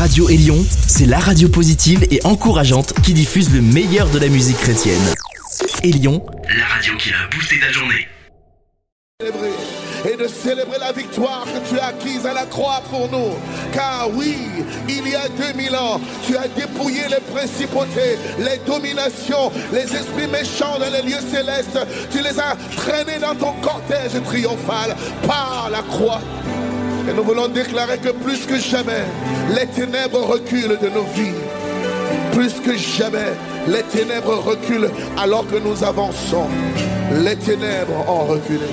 Radio Élion, c'est la radio positive et encourageante qui diffuse le meilleur de la musique chrétienne. Élion, la radio qui a boosté ta journée. Et de célébrer la victoire que tu as acquise à la croix pour nous. Car oui, il y a 2000 ans, tu as dépouillé les principautés, les dominations, les esprits méchants dans les lieux célestes. Tu les as traînés dans ton cortège triomphal par la croix. Et nous voulons déclarer que plus que jamais, les ténèbres reculent de nos vies. Plus que jamais, les ténèbres reculent alors que nous avançons. Les ténèbres ont reculé.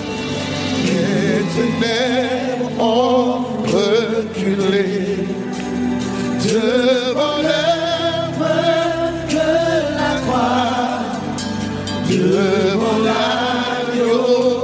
Les ténèbres ont reculé devant l'œuvre de la croix, devant l'agneau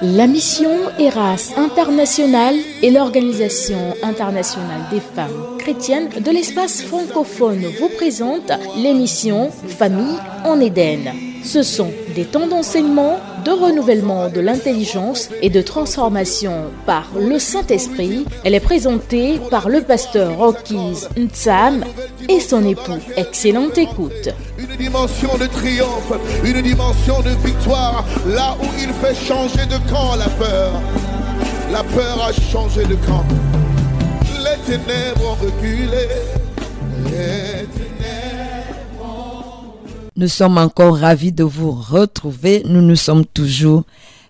la mission Eras International est l'organisation internationale des femmes chrétiennes de l'espace francophone vous présente l'émission Famille en Éden. Ce sont des temps d'enseignement, de renouvellement de l'intelligence et de transformation par le Saint-Esprit. Elle est présentée par le pasteur Rockies Ntsam et son époux. Excellente écoute. Une dimension de triomphe, une dimension de victoire, là où il fait changer de camp la peur. La peur a changé de camp. Les ténèbres ont reculé. Les Nous sommes encore ravis de vous retrouver. Nous nous sommes toujours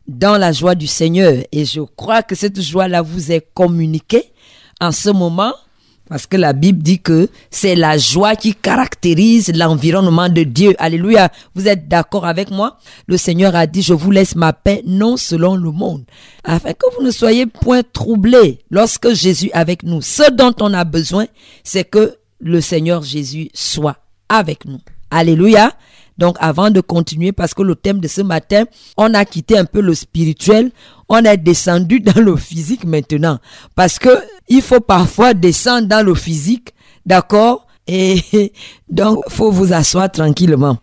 dans la joie du Seigneur. Et je crois que cette joie-là vous est communiquée en ce moment. Parce que la Bible dit que c'est la joie qui caractérise l'environnement de Dieu. Alléluia. Vous êtes d'accord avec moi? Le Seigneur a dit, je vous laisse ma paix, non selon le monde. Afin que vous ne soyez point troublés lorsque Jésus est avec nous. Ce dont on a besoin, c'est que le Seigneur Jésus soit avec nous. Alléluia. Donc avant de continuer, parce que le thème de ce matin, on a quitté un peu le spirituel, on est descendu dans le physique maintenant. Parce que il faut parfois descendre dans le physique, d'accord? Et donc, faut vous asseoir tranquillement.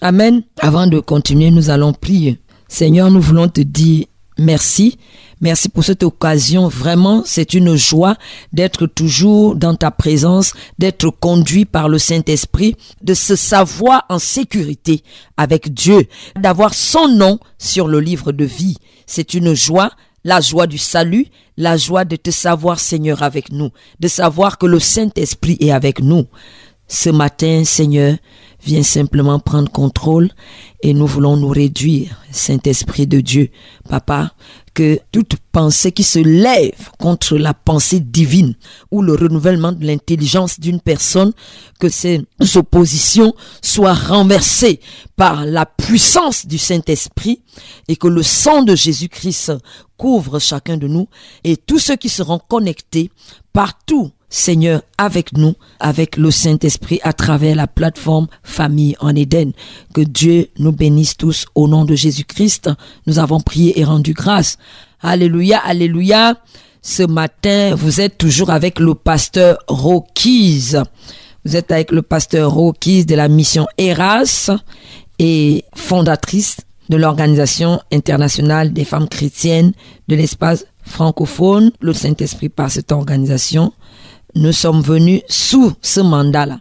Amen. Avant de continuer, nous allons prier. Seigneur, nous voulons te dire merci. Merci pour cette occasion. Vraiment, c'est une joie d'être toujours dans ta présence, d'être conduit par le Saint-Esprit, de se savoir en sécurité avec Dieu, d'avoir son nom sur le livre de vie. C'est une joie la joie du salut, la joie de te savoir Seigneur avec nous, de savoir que le Saint-Esprit est avec nous. Ce matin, Seigneur, viens simplement prendre contrôle et nous voulons nous réduire, Saint-Esprit de Dieu. Papa, que toute pensée qui se lève contre la pensée divine ou le renouvellement de l'intelligence d'une personne, que ces oppositions soient renversées par la puissance du Saint-Esprit et que le sang de Jésus-Christ couvre chacun de nous et tous ceux qui seront connectés partout Seigneur, avec nous, avec le Saint-Esprit, à travers la plateforme Famille en Éden. Que Dieu nous bénisse tous au nom de Jésus-Christ. Nous avons prié et rendu grâce. Alléluia, alléluia. Ce matin, vous êtes toujours avec le pasteur Rokise. Vous êtes avec le pasteur Rokise de la mission Eras et fondatrice de l'Organisation internationale des femmes chrétiennes de l'espace francophone. Le Saint-Esprit par cette organisation nous sommes venus sous ce mandat-là.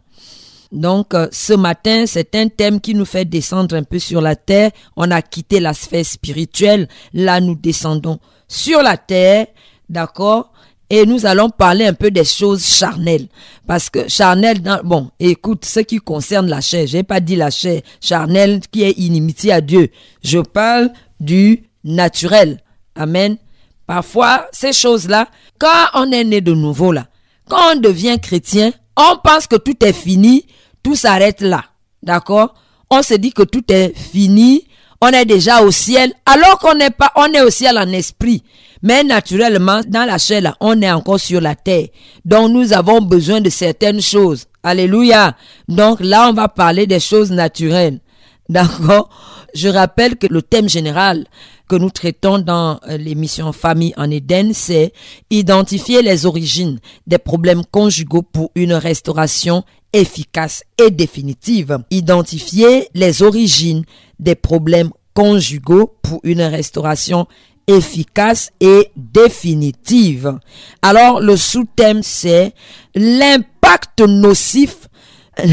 Donc, euh, ce matin, c'est un thème qui nous fait descendre un peu sur la terre. On a quitté la sphère spirituelle. Là, nous descendons sur la terre, d'accord? Et nous allons parler un peu des choses charnelles. Parce que charnel, bon, écoute, ce qui concerne la chair, j'ai pas dit la chair charnelle qui est inimitié à Dieu. Je parle du naturel. Amen. Parfois, ces choses-là, quand on est né de nouveau, là, quand on devient chrétien, on pense que tout est fini, tout s'arrête là. D'accord? On se dit que tout est fini, on est déjà au ciel, alors qu'on n'est pas, on est au ciel en esprit. Mais naturellement, dans la chair, on est encore sur la terre. Donc, nous avons besoin de certaines choses. Alléluia. Donc, là, on va parler des choses naturelles. D'accord? Je rappelle que le thème général que nous traitons dans euh, l'émission Famille en Éden, c'est identifier les origines des problèmes conjugaux pour une restauration efficace et définitive. Identifier les origines des problèmes conjugaux pour une restauration efficace et définitive. Alors, le sous-thème, c'est l'impact nocif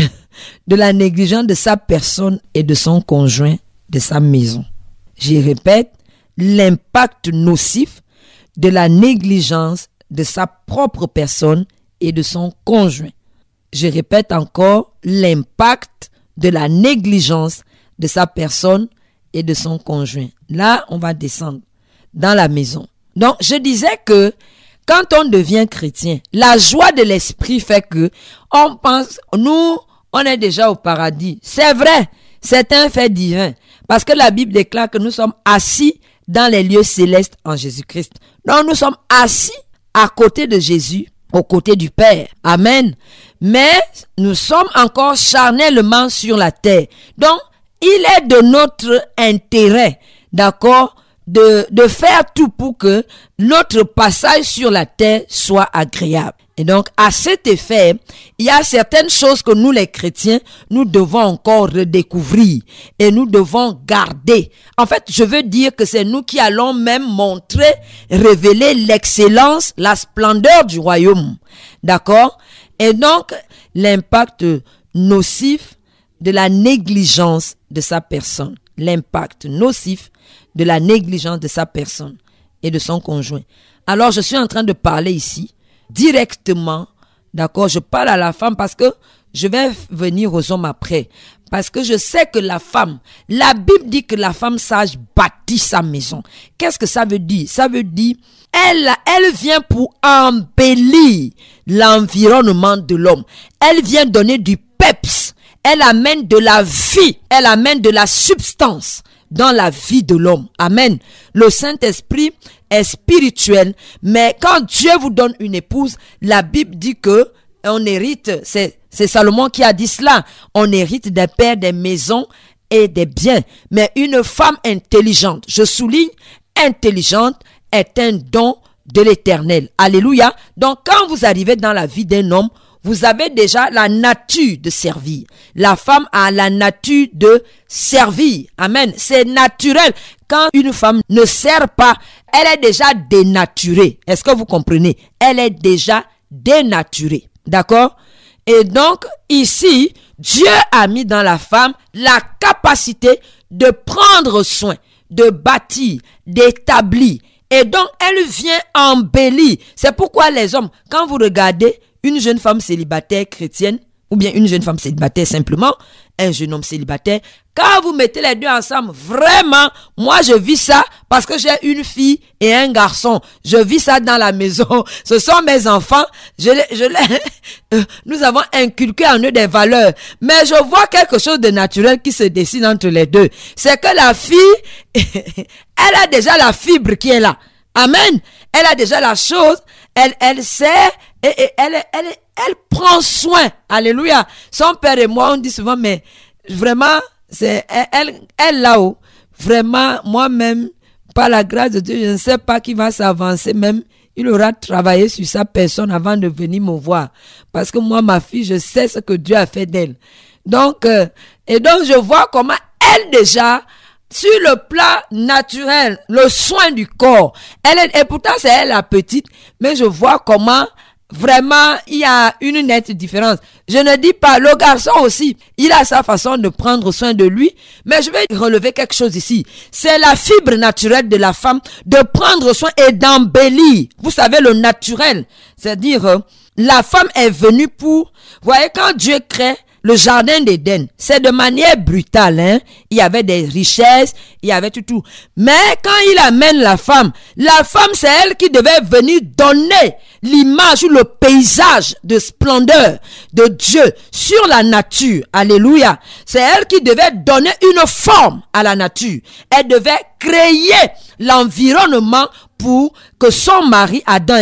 de la négligence de sa personne et de son conjoint sa maison. J'y répète, l'impact nocif de la négligence de sa propre personne et de son conjoint. Je répète encore, l'impact de la négligence de sa personne et de son conjoint. Là, on va descendre dans la maison. Donc, je disais que quand on devient chrétien, la joie de l'esprit fait que on pense, nous, on est déjà au paradis. C'est vrai, c'est un fait divin. Parce que la Bible déclare que nous sommes assis dans les lieux célestes en Jésus-Christ. Donc nous sommes assis à côté de Jésus, au côté du Père. Amen. Mais nous sommes encore charnellement sur la terre. Donc il est de notre intérêt, d'accord, de, de faire tout pour que notre passage sur la terre soit agréable. Et donc, à cet effet, il y a certaines choses que nous, les chrétiens, nous devons encore redécouvrir et nous devons garder. En fait, je veux dire que c'est nous qui allons même montrer, révéler l'excellence, la splendeur du royaume. D'accord? Et donc, l'impact nocif de la négligence de sa personne. L'impact nocif de la négligence de sa personne et de son conjoint. Alors, je suis en train de parler ici directement, d'accord, je parle à la femme parce que je vais venir aux hommes après. Parce que je sais que la femme, la Bible dit que la femme sage bâtit sa maison. Qu'est-ce que ça veut dire? Ça veut dire, elle, vient pour embellir l'environnement de l'homme. Elle vient donner du peps. Elle amène de la vie. Elle amène de la substance dans la vie de l'homme. Amen. Le Saint-Esprit est spirituel, mais quand Dieu vous donne une épouse, la Bible dit que on hérite, c'est, c'est Salomon qui a dit cela, on hérite des pères, des maisons et des biens. Mais une femme intelligente, je souligne, intelligente est un don de l'éternel. Alléluia. Donc quand vous arrivez dans la vie d'un homme, vous avez déjà la nature de servir. La femme a la nature de servir. Amen. C'est naturel. Quand une femme ne sert pas, elle est déjà dénaturée. Est-ce que vous comprenez? Elle est déjà dénaturée. D'accord? Et donc, ici, Dieu a mis dans la femme la capacité de prendre soin, de bâtir, d'établir. Et donc, elle vient embellir. C'est pourquoi les hommes, quand vous regardez une jeune femme célibataire chrétienne, ou bien une jeune femme célibataire simplement, un jeune homme célibataire, quand vous mettez les deux ensemble, vraiment, moi je vis ça parce que j'ai une fille et un garçon. Je vis ça dans la maison. Ce sont mes enfants. Je, euh, nous avons inculqué en eux des valeurs. Mais je vois quelque chose de naturel qui se dessine entre les deux. C'est que la fille, elle a déjà la fibre qui est là. Amen. Elle a déjà la chose. Elle, elle sait et, elle, elle, elle prend soin. Alléluia. Son père et moi, on dit souvent, mais vraiment, c'est elle, elle là-haut. Vraiment, moi-même, par la grâce de Dieu, je ne sais pas qui va s'avancer. Même, il aura travaillé sur sa personne avant de venir me voir. Parce que moi, ma fille, je sais ce que Dieu a fait d'elle. Donc, euh, et donc, je vois comment elle déjà, sur le plan naturel, le soin du corps, elle est, et pourtant c'est elle la petite, mais je vois comment Vraiment, il y a une nette différence. Je ne dis pas, le garçon aussi, il a sa façon de prendre soin de lui, mais je vais relever quelque chose ici. C'est la fibre naturelle de la femme de prendre soin et d'embellir. Vous savez, le naturel, c'est-à-dire, euh, la femme est venue pour, voyez, quand Dieu crée, le jardin d'Éden, c'est de manière brutale. Hein? Il y avait des richesses, il y avait tout, tout. Mais quand il amène la femme, la femme, c'est elle qui devait venir donner l'image ou le paysage de splendeur de Dieu sur la nature. Alléluia. C'est elle qui devait donner une forme à la nature. Elle devait créer l'environnement pour que son mari Adam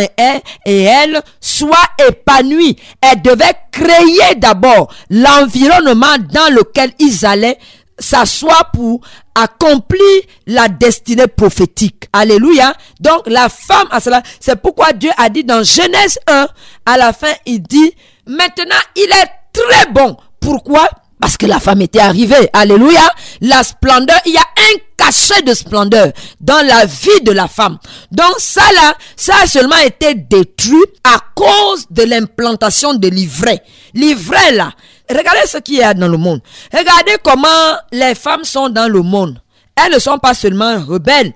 et elle, soient épanouis. Elle devait créer d'abord l'environnement dans lequel ils allaient s'assoit pour accomplir la destinée prophétique. Alléluia. Donc la femme a cela. C'est pourquoi Dieu a dit dans Genèse 1, à la fin, il dit, maintenant il est très bon. Pourquoi? Parce que la femme était arrivée. Alléluia. La splendeur, il y a un cachet de splendeur dans la vie de la femme. Donc ça là, ça a seulement été détruit à cause de l'implantation de l'ivraie. L'ivraie là, regardez ce qu'il y a dans le monde. Regardez comment les femmes sont dans le monde. Elles ne sont pas seulement rebelles.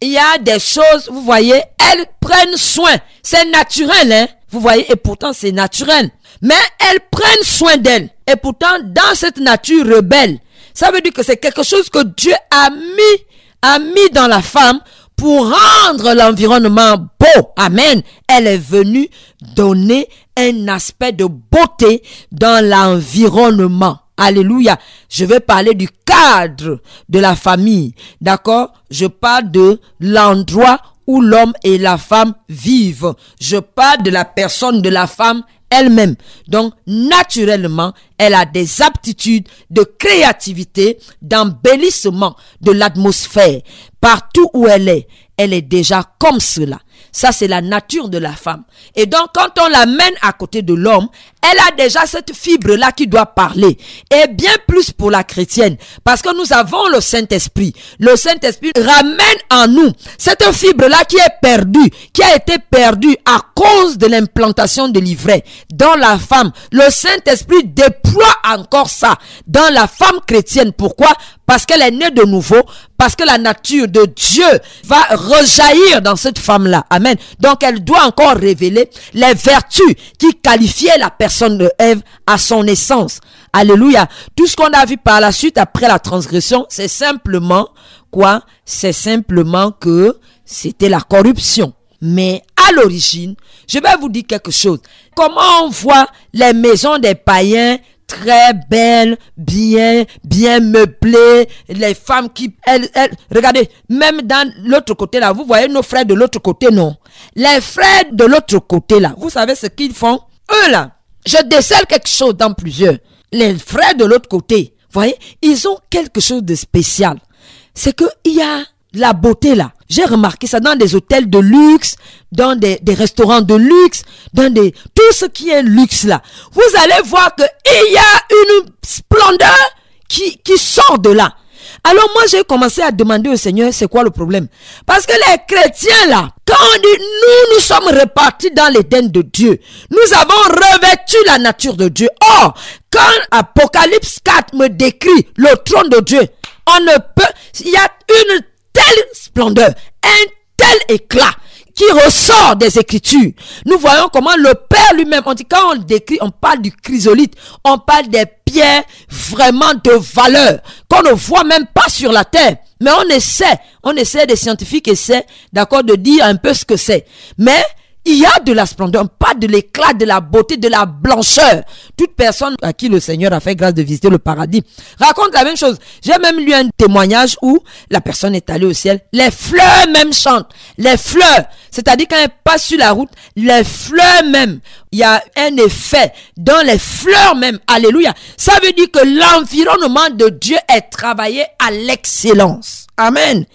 Il y a des choses, vous voyez, elles prennent soin. C'est naturel, hein. Vous voyez, et pourtant c'est naturel. Mais elles prennent soin d'elles. Et pourtant, dans cette nature rebelle, ça veut dire que c'est quelque chose que Dieu a mis, a mis dans la femme pour rendre l'environnement beau. Amen. Elle est venue donner un aspect de beauté dans l'environnement. Alléluia. Je vais parler du cadre de la famille. D'accord? Je parle de l'endroit où l'homme et la femme vivent. Je parle de la personne de la femme elle-même. Donc, naturellement, elle a des aptitudes de créativité, d'embellissement de l'atmosphère. Partout où elle est, elle est déjà comme cela. Ça, c'est la nature de la femme. Et donc, quand on la mène à côté de l'homme, elle a déjà cette fibre-là qui doit parler. Et bien plus pour la chrétienne. Parce que nous avons le Saint-Esprit. Le Saint-Esprit ramène en nous cette fibre-là qui est perdue, qui a été perdue à cause de l'implantation de l'ivraie dans la femme. Le Saint-Esprit déploie encore ça dans la femme chrétienne. Pourquoi? Parce qu'elle est née de nouveau, parce que la nature de Dieu va rejaillir dans cette femme-là. Amen. Donc elle doit encore révéler les vertus qui qualifiaient la personne de Ève à son essence. Alléluia. Tout ce qu'on a vu par la suite après la transgression, c'est simplement quoi? C'est simplement que c'était la corruption. Mais à l'origine, je vais vous dire quelque chose. Comment on voit les maisons des païens très belles, bien, bien meublées, les femmes qui, elles, elles, regardez, même dans l'autre côté là, vous voyez nos frères de l'autre côté, non? Les frères de l'autre côté là, vous savez ce qu'ils font? Eux là, je décèle quelque chose dans plusieurs. Les frères de l'autre côté, voyez, ils ont quelque chose de spécial. C'est que il y a la beauté là. J'ai remarqué ça dans des hôtels de luxe, dans des, restaurants de luxe, dans des tout ce qui est luxe là. Vous allez voir que il y a une splendeur qui qui sort de là. Alors moi j'ai commencé à demander au Seigneur c'est quoi le problème? Parce que les chrétiens là, quand on dit nous nous sommes répartis dans l'Éden de Dieu, nous avons revêtu la nature de Dieu. Or, quand Apocalypse 4 me décrit le trône de Dieu, on ne peut il y a une telle splendeur, un tel éclat qui ressort des Écritures. Nous voyons comment le Père lui-même, on dit quand on décrit, on parle du chrysolite, on parle des pierres vraiment de valeur qu'on ne voit même pas sur la terre. Mais on essaie, on essaie, des scientifiques essaient, d'accord, de dire un peu ce que c'est. Mais il y a de la splendeur, pas de l'éclat, de la beauté, de la blancheur. Toute personne à qui le Seigneur a fait grâce de visiter le paradis raconte la même chose. J'ai même lu un témoignage où la personne est allée au ciel. Les fleurs même chantent. Les fleurs. C'est-à-dire quand elle passe sur la route, les fleurs même. Il y a un effet dans les fleurs même. Alléluia. Ça veut dire que l'environnement de Dieu est travaillé à l'excellence. Amen.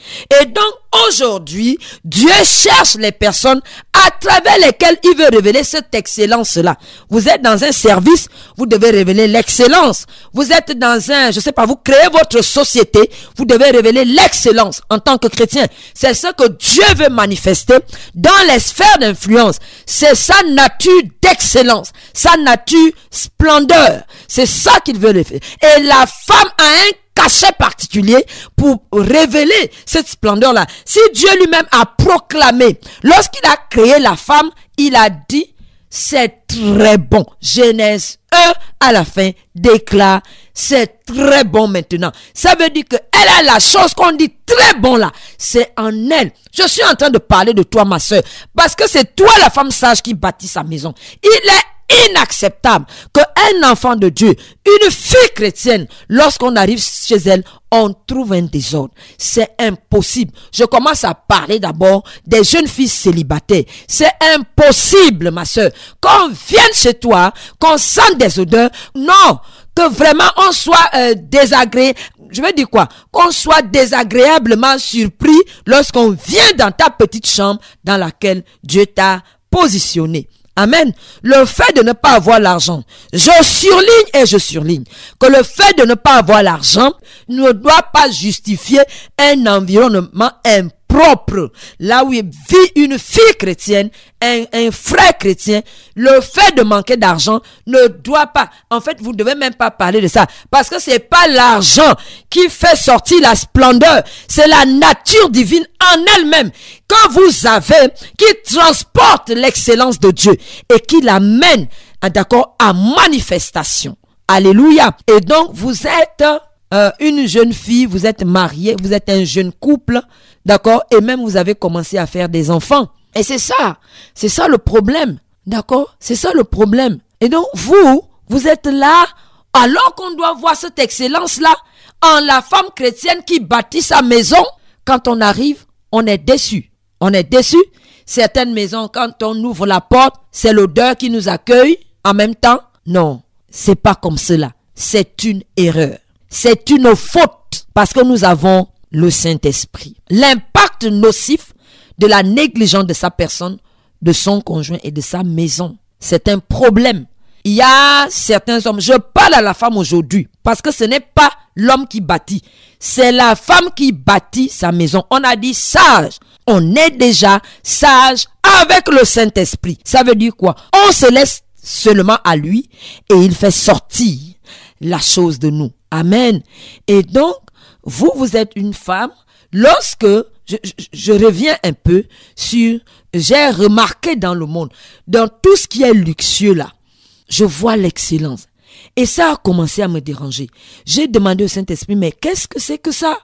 Et donc aujourd'hui, Dieu cherche les personnes à travers lesquelles il veut révéler cette excellence-là. Vous êtes dans un service, vous devez révéler l'excellence. Vous êtes dans un, je sais pas, vous créez votre société, vous devez révéler l'excellence en tant que chrétien. C'est ce que Dieu veut manifester dans les sphères d'influence. C'est sa nature d'excellence, sa nature splendeur. C'est ça qu'il veut faire. Et la femme a un cachet particulier pour révéler cette splendeur-là. Si Dieu lui-même a proclamé, lorsqu'il a créé la femme, il a dit, c'est très bon. Genèse 1 à la fin déclare, c'est très bon maintenant. Ça veut dire que elle a la chose qu'on dit très bon là. C'est en elle. Je suis en train de parler de toi, ma soeur, parce que c'est toi la femme sage qui bâtit sa maison. Il est inacceptable que un enfant de Dieu, une fille chrétienne, lorsqu'on arrive chez elle, on trouve un désordre. C'est impossible. Je commence à parler d'abord des jeunes filles célibataires. C'est impossible, ma soeur. Qu'on vienne chez toi, qu'on sente des odeurs. Non. Que vraiment on soit euh, désagréé. Je veux dire quoi? Qu'on soit désagréablement surpris lorsqu'on vient dans ta petite chambre dans laquelle Dieu t'a positionné. Amen. Le fait de ne pas avoir l'argent, je surligne et je surligne que le fait de ne pas avoir l'argent ne doit pas justifier un environnement propre, là où vit une fille chrétienne, un, frère chrétien, le fait de manquer d'argent ne doit pas, en fait, vous ne devez même pas parler de ça, parce que c'est pas l'argent qui fait sortir la splendeur, c'est la nature divine en elle-même, quand vous avez, qui transporte l'excellence de Dieu et qui l'amène, d'accord, à manifestation. Alléluia. Et donc, vous êtes euh, une jeune fille, vous êtes marié, vous êtes un jeune couple, d'accord, et même vous avez commencé à faire des enfants. Et c'est ça, c'est ça le problème, d'accord, c'est ça le problème. Et donc vous, vous êtes là, alors qu'on doit voir cette excellence-là en la femme chrétienne qui bâtit sa maison. Quand on arrive, on est déçu. On est déçu. Certaines maisons, quand on ouvre la porte, c'est l'odeur qui nous accueille. En même temps, non, c'est pas comme cela. C'est une erreur c'est une faute parce que nous avons le Saint-Esprit. L'impact nocif de la négligence de sa personne, de son conjoint et de sa maison, c'est un problème. Il y a certains hommes, je parle à la femme aujourd'hui, parce que ce n'est pas l'homme qui bâtit, c'est la femme qui bâtit sa maison. On a dit sage, on est déjà sage avec le Saint-Esprit. Ça veut dire quoi? On se laisse seulement à lui et il fait sortir la chose de nous. Amen. Et donc, vous, vous êtes une femme. Lorsque je, reviens un peu sur, j'ai remarqué dans le monde, dans tout ce qui est luxueux là, je vois l'excellence. Et ça a commencé à me déranger. J'ai demandé au Saint-Esprit, mais qu'est-ce que c'est que ça?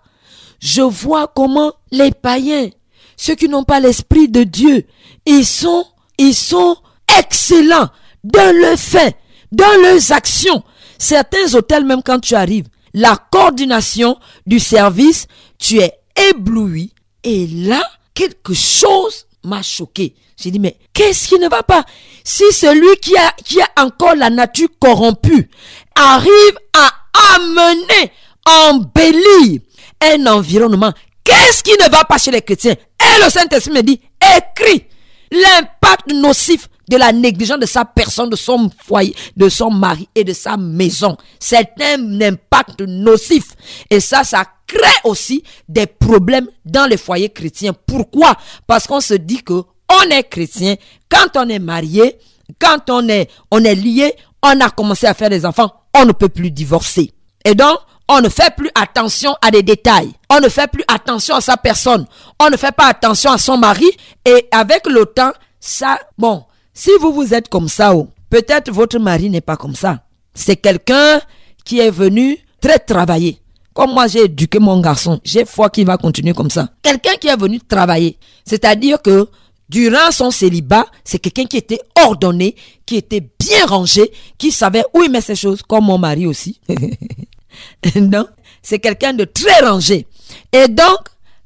Je vois comment les païens, ceux qui n'ont pas l'Esprit de Dieu, ils sont, ils sont excellents dans le fait, dans leurs actions. Certains hôtels, même quand tu arrives, la coordination du service, tu es ébloui. Et là, quelque chose m'a choqué. J'ai dit, mais qu'est-ce qui ne va pas? Si celui qui a, qui a encore la nature corrompue arrive à amener, embellir un environnement, qu'est-ce qui ne va pas chez les chrétiens? Et le Saint-Esprit me dit, écris l'impact nocif de la négligence de sa personne, de son foyer, de son mari et de sa maison. C'est un impact nocif. Et ça, ça crée aussi des problèmes dans les foyers chrétiens. Pourquoi? Parce qu'on se dit que on est chrétien quand on est marié, quand on est, on est lié, on a commencé à faire des enfants, on ne peut plus divorcer. Et donc, on ne fait plus attention à des détails. On ne fait plus attention à sa personne. On ne fait pas attention à son mari. Et avec le temps, ça, bon, si vous vous êtes comme ça, oh, peut-être votre mari n'est pas comme ça. C'est quelqu'un qui est venu très travailler. Comme moi, j'ai éduqué mon garçon. J'ai foi qu'il va continuer comme ça. Quelqu'un qui est venu travailler. C'est-à-dire que durant son célibat, c'est quelqu'un qui était ordonné, qui était bien rangé, qui savait où il met ses choses, comme mon mari aussi. non, c'est quelqu'un de très rangé. Et donc,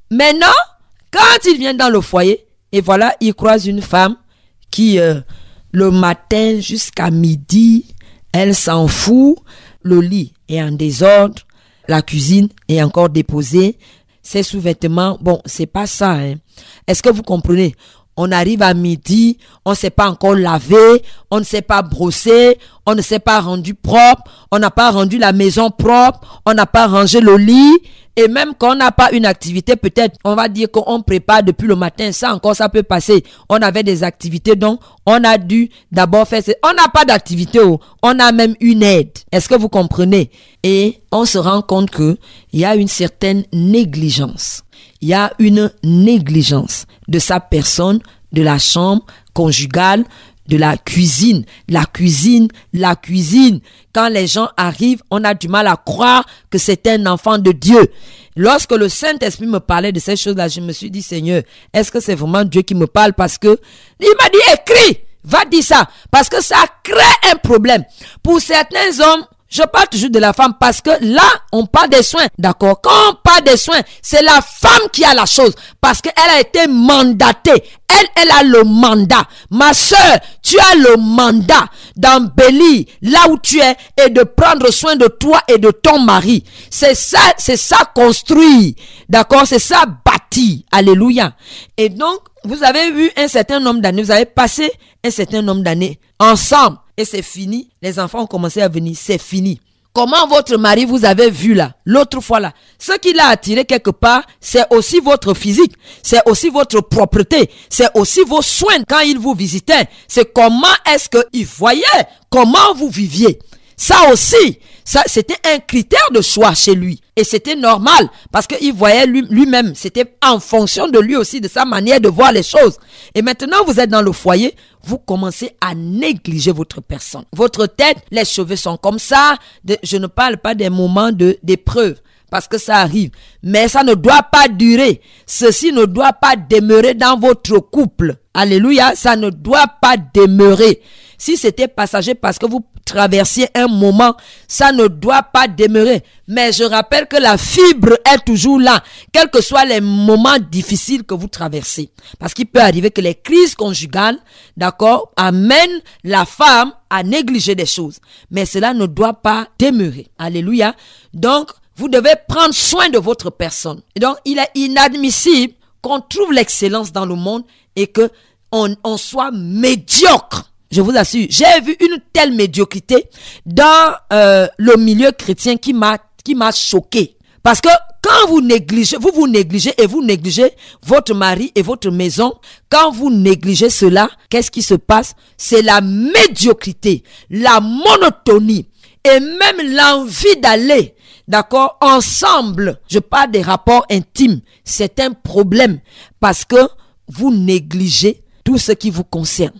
maintenant, quand il vient dans le foyer, et voilà, il croise une femme qui, euh, le matin jusqu'à midi, elle s'en fout. Le lit est en désordre, la cuisine est encore déposée, ses sous-vêtements, bon, c'est pas ça. Hein. Est-ce que vous comprenez? On arrive à midi, on ne s'est pas encore lavé, on ne s'est pas brossé, on ne s'est pas rendu propre, on n'a pas rendu la maison propre, on n'a pas rangé le lit. Et même quand on n'a pas une activité, peut-être on va dire qu'on prépare depuis le matin, ça encore ça peut passer. On avait des activités, donc on a dû d'abord faire... On n'a pas d'activité, oh. on a même une aide. Est-ce que vous comprenez? Et on se rend compte qu'il y a une certaine négligence il y a une négligence de sa personne, de la chambre conjugale, de la cuisine. La cuisine, la cuisine. Quand les gens arrivent, on a du mal à croire que c'est un enfant de Dieu. Lorsque le Saint-Esprit me parlait de ces choses-là, je me suis dit, Seigneur, est-ce que c'est vraiment Dieu qui me parle? Parce que il m'a dit, écris, va dire ça. Parce que ça crée un problème. Pour certains hommes, Je parle toujours de la femme parce que là, on parle des soins. D'accord? Quand on parle des soins, c'est la femme qui a la chose parce qu'elle a été mandatée. Elle, elle a le mandat. Ma soeur, tu as le mandat d'embellir là où tu es et de prendre soin de toi et de ton mari. C'est ça, c'est ça construit. D'accord? C'est ça bâti. Alléluia. Et donc, vous avez eu un certain nombre d'années, vous avez passé un certain nombre d'années ensemble et c'est fini. Les enfants ont commencé à venir, c'est fini. Comment votre mari vous avez vu là, l'autre fois là, ce qui l'a attiré quelque part, c'est aussi votre physique, c'est aussi votre propreté, c'est aussi vos soins quand il vous visitait, c'est comment est-ce qu'il voyait, comment vous viviez? Ça aussi, c'était un critère de choix chez lui. Et c'était normal parce qu'il voyait lui-même, c'était en fonction de lui aussi, de sa manière de voir les choses. Et maintenant, vous êtes dans le foyer, vous commencez à négliger votre personne. Votre tête, les cheveux sont comme ça. je ne parle pas des moments de d'épreuve parce que ça arrive. Mais ça ne doit pas durer. Ceci ne doit pas demeurer dans votre couple. Alléluia, ça ne doit pas demeurer. Si c'était passager parce que vous traversiez un moment, ça ne doit pas demeurer. Mais je rappelle que la fibre est toujours là, quels que soient les moments difficiles que vous traversez. Parce qu'il peut arriver que les crises conjugales, d'accord, amènent la femme à négliger des choses. Mais cela ne doit pas demeurer. Alléluia. Donc, vous devez prendre soin de votre personne. Et donc, il est inadmissible qu'on trouve l'excellence dans le monde et que on, on soit médiocre je vous assure, j'ai vu une telle médiocrité dans euh, le milieu chrétien qui m'a qui m'a choqué. Parce que quand vous négligez, vous vous négligez et vous négligez votre mari et votre maison, quand vous négligez cela, qu'est-ce qui se passe? C'est la médiocrité, la monotonie et même l'envie d'aller, d'accord, ensemble. Je parle des rapports intimes. C'est un problème parce que vous négligez tout ce qui vous concerne.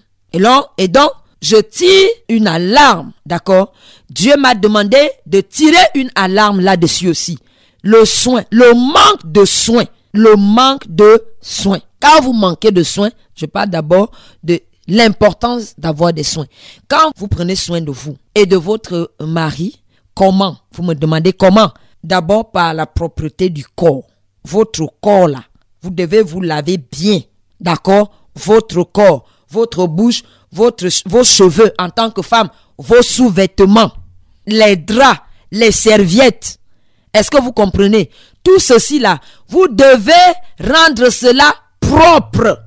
Et, donc, je tire une alarme, d'accord? Dieu m'a demandé de tirer une alarme là-dessus aussi. Le soin, le manque de soins, le manque de soins. Quand vous manquez de soins, je parle d'abord de l'importance d'avoir des soins. Quand vous prenez soin de vous et de votre mari, comment? Vous me demandez comment? D'abord par la propreté du corps. Votre corps là, vous devez vous laver bien, d'accord? Votre corps votre bouche, vos cheveux en tant que femme, vos sous-vêtements, les draps, les serviettes. Est-ce que vous comprenez? Tout ceci là, vous devez rendre cela propre.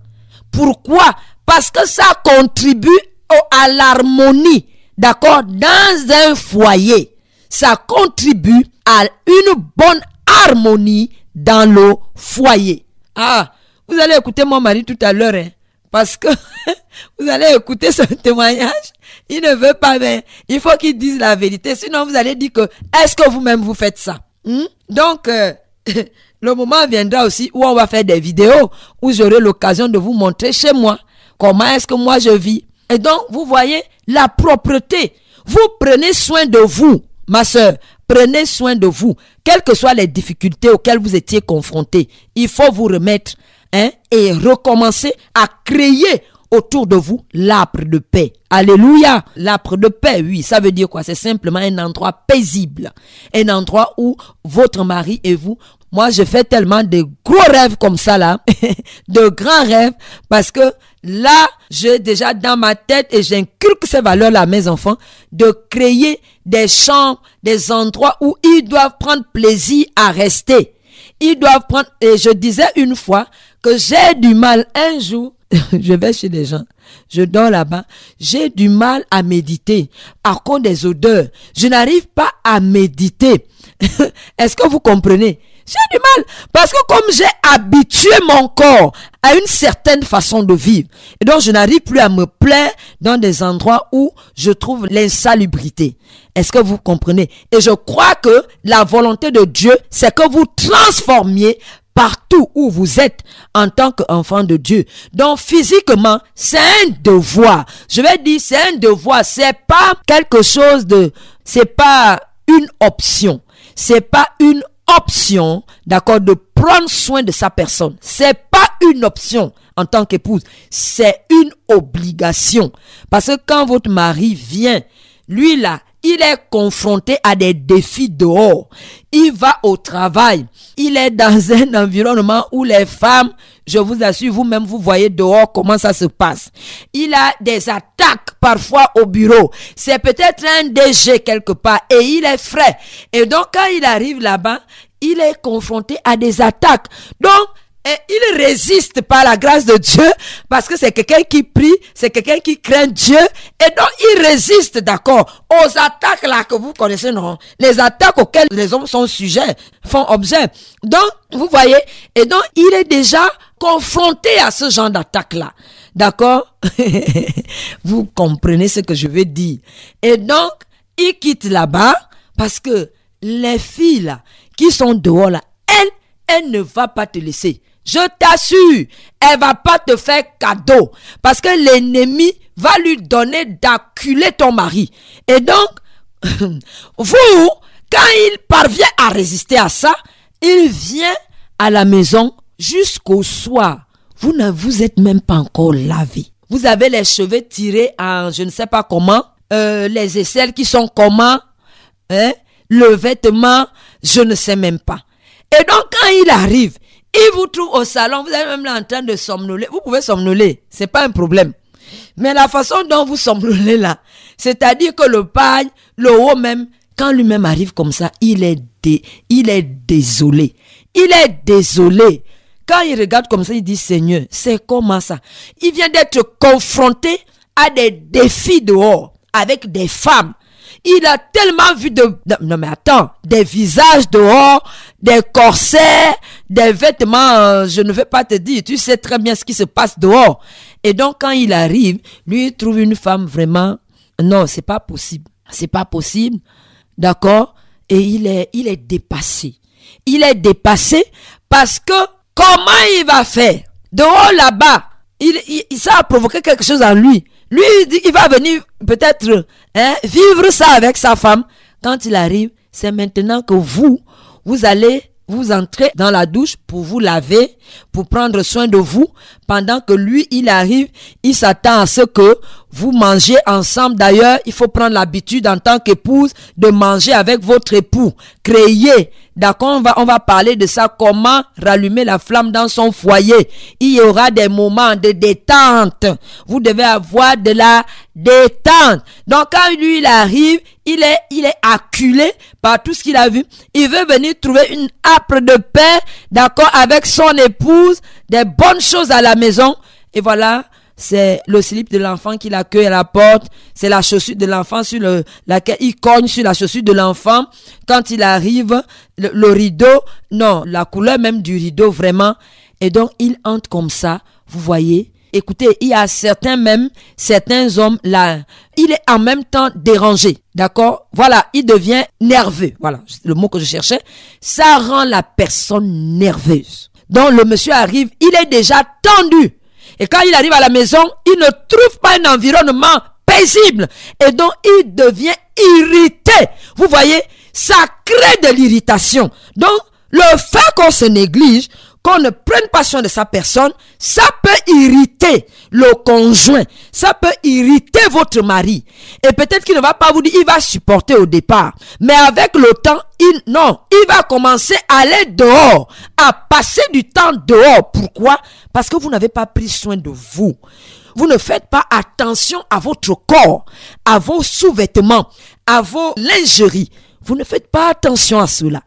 Pourquoi? Parce que ça contribue à l'harmonie, d'accord, dans un foyer. Ça contribue à une bonne harmonie dans le foyer. Ah, vous allez écouter mon mari tout à l'heure. Hein? Parce que vous allez écouter ce témoignage. Il ne veut pas, mais il faut qu'il dise la vérité. Sinon, vous allez dire que est-ce que vous-même vous faites ça? Hmm? Donc, euh, le moment viendra aussi où on va faire des vidéos, où j'aurai l'occasion de vous montrer chez moi comment est-ce que moi je vis. Et donc, vous voyez la propreté. Vous prenez soin de vous, ma soeur. Prenez soin de vous. Quelles que soient les difficultés auxquelles vous étiez confrontés, il faut vous remettre hein, et recommencer à créer autour de vous l'arbre de paix. Alléluia. L'arbre de paix, oui, ça veut dire quoi? C'est simplement un endroit paisible. Un endroit où votre mari et vous, moi je fais tellement de gros rêves comme ça là, de grands rêves, parce que là, j'ai déjà dans ma tête et j'inculque ces valeurs-là à mes enfants, de créer des chambres, des endroits où ils doivent prendre plaisir à rester. Ils doivent prendre, et je disais une fois, que j'ai du mal un jour, je vais chez des gens, je dors là-bas, j'ai du mal à méditer à cause des odeurs. Je n'arrive pas à méditer. Est-ce que vous comprenez? J'ai du mal parce que comme j'ai habitué mon corps à une certaine façon de vivre, et donc je n'arrive plus à me plaire dans des endroits où je trouve l'insalubrité. Est-ce que vous comprenez? Et je crois que la volonté de Dieu, c'est que vous transformiez partout où vous êtes en tant qu'enfant de Dieu. Donc physiquement, c'est un devoir. Je vais dire c'est un devoir, c'est pas quelque chose de c'est pas une option. C'est pas une option, d'accord, de prendre soin de sa personne. C'est pas une option en tant qu'épouse, c'est une obligation. Parce que quand votre mari vient, lui là, il est confronté à des défis dehors. Il va au travail. Il est dans un environnement où les femmes, je vous assure, vous-même, vous voyez dehors comment ça se passe. Il a des attaques parfois au bureau. C'est peut-être un DG quelque part et il est frais. Et donc, quand il arrive là-bas, il est confronté à des attaques. Donc, et il résiste par la grâce de Dieu parce que c'est quelqu'un qui prie, c'est quelqu'un qui craint Dieu et donc il résiste, d'accord, aux attaques là que vous connaissez, non, les attaques auxquelles les hommes sont sujets, font objet. Donc, vous voyez, et donc il est déjà confronté à ce genre d'attaque là. D'accord? Vous comprenez ce que je veux dire. Et donc, il quitte là-bas parce que les filles là, qui sont dehors là, elle, elle ne va pas te laisser. Je t'assure, elle va pas te faire cadeau parce que l'ennemi va lui donner d'acculer ton mari. Et donc, vous, quand il parvient à résister à ça, il vient à la maison jusqu'au soir. Vous ne vous êtes même pas encore lavé. Vous avez les cheveux tirés en je ne sais pas comment, euh, les aisselles qui sont comment, hein, le vêtement, je ne sais même pas. Et donc quand il arrive, il vous trouve au salon, vous êtes même là en train de somnoler. Vous pouvez somnoler, c'est pas un problème. Mais la façon dont vous somnolez là, c'est-à-dire que le pagne, le haut même, quand lui-même arrive comme ça, il est, il est désolé. Il est désolé. Quand il regarde comme ça, il dit Seigneur, c'est comment ça? Il vient d'être confronté à des défis dehors avec des femmes il a tellement vu de, non mais attends, des visages dehors, des corsets, des vêtements, euh, je ne vais pas te dire, tu sais très bien ce qui se passe dehors. Et donc quand il arrive, lui il trouve une femme vraiment, non, c'est pas possible. C'est pas possible. D'accord? Et il est, il est dépassé. Il est dépassé parce que comment il va faire? Dehors là-bas, il, il, ça a provoqué quelque chose en lui. Lui, il va venir peut-être hein, vivre ça avec sa femme. Quand il arrive, c'est maintenant que vous, vous allez vous entrez dans la douche pour vous laver, pour prendre soin de vous, pendant que lui, il arrive, il s'attend à ce que vous mangez ensemble. D'ailleurs, il faut prendre l'habitude en tant qu'épouse de manger avec votre époux. Créer D'accord, on va, on va parler de ça, comment rallumer la flamme dans son foyer. Il y aura des moments de détente. Vous devez avoir de la détente. Donc quand lui, il arrive, il est, il est acculé par tout ce qu'il a vu. Il veut venir trouver une âpre de paix, d'accord, avec son épouse, des bonnes choses à la maison. Et voilà, c'est le slip de l'enfant qui l'accueille à la porte, c'est la chaussure de l'enfant sur le, laquelle il cogne sur la chaussure de l'enfant. Quand il arrive, le, rideau, non, la couleur même du rideau vraiment. Et donc, il entre comme ça, vous voyez. Écoutez, il y a certains même, certains hommes là, il est en même temps dérangé, d'accord? Voilà, il devient nerveux, voilà, c'est le mot que je cherchais. Ça rend la personne nerveuse. Donc le monsieur arrive, il est déjà tendu. Et quand il arrive à la maison, il ne trouve pas un environnement paisible. Et donc, il devient irrité. Vous voyez, ça crée de l'irritation. Donc, le fait qu'on se néglige, ne prenne pas soin de sa personne, ça peut irriter le conjoint, ça peut irriter votre mari. Et peut-être qu'il ne va pas vous dire, il va supporter au départ. Mais avec le temps, il, non, il va commencer à aller dehors, à passer du temps dehors. Pourquoi? Parce que vous n'avez pas pris soin de vous. Vous ne faites pas attention à votre corps, à vos sous-vêtements, à vos lingeries. Vous ne faites pas attention à cela.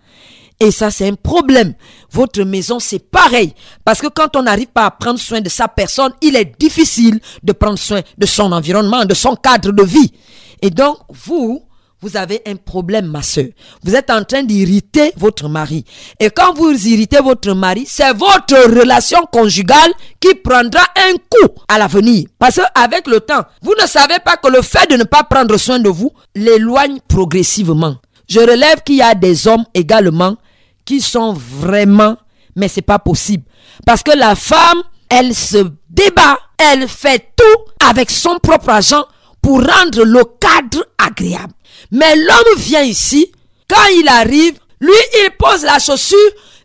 Et ça, c'est un problème. Votre maison, c'est pareil. Parce que quand on n'arrive pas à prendre soin de sa personne, il est difficile de prendre soin de son environnement, de son cadre de vie. Et donc, vous, vous avez un problème, ma soeur. Vous êtes en train d'irriter votre mari. Et quand vous irritez votre mari, c'est votre relation conjugale qui prendra un coup à l'avenir. Parce qu'avec le temps, vous ne savez pas que le fait de ne pas prendre soin de vous l'éloigne progressivement. Je relève qu'il y a des hommes également qui sont vraiment, mais c'est pas possible. Parce que la femme, elle se débat, elle fait tout avec son propre argent pour rendre le cadre agréable. Mais l'homme vient ici, quand il arrive, lui, il pose la chaussure,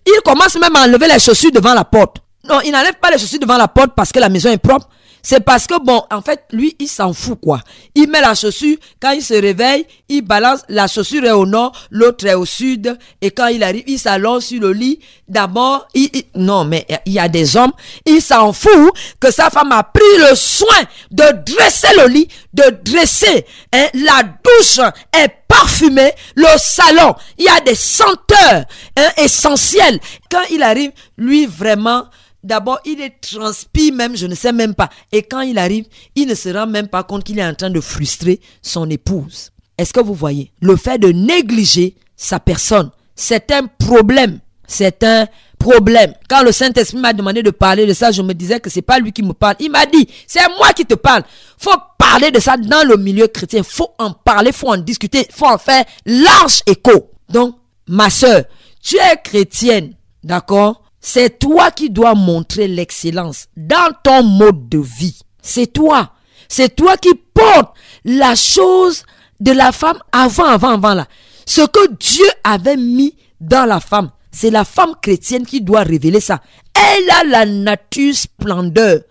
il commence même à enlever les chaussures devant la porte. Non, il n'enlève pas les chaussures devant la porte parce que la maison est propre. C'est parce que bon, en fait, lui, il s'en fout quoi. Il met la chaussure, quand il se réveille, il balance, la chaussure est au nord, l'autre est au sud, et quand il arrive, il s'allonge sur le lit. D'abord, il, non, mais il y a des hommes, il s'en fout que sa femme a pris le soin de dresser le lit, de dresser hein, la douche est parfumée, le salon, il y a des senteurs hein, essentielles. Quand il arrive, lui vraiment, D'abord, il est transpi même, je ne sais même pas. Et quand il arrive, il ne se rend même pas compte qu'il est en train de frustrer son épouse. Est-ce que vous voyez? Le fait de négliger sa personne, c'est un problème. C'est un problème. Quand le Saint-Esprit m'a demandé de parler de ça, je me disais que c'est pas lui qui me parle. Il m'a dit, c'est moi qui te parle. Faut parler de ça dans le milieu chrétien. Faut en parler, faut en discuter, faut en faire large écho. Donc, ma soeur, tu es chrétienne, d'accord? C'est toi qui dois montrer l'excellence dans ton mode de vie. C'est toi. C'est toi qui portes la chose de la femme avant, avant, avant là. Ce que Dieu avait mis dans la femme, c'est la femme chrétienne qui doit révéler ça. Elle a la nature splendeur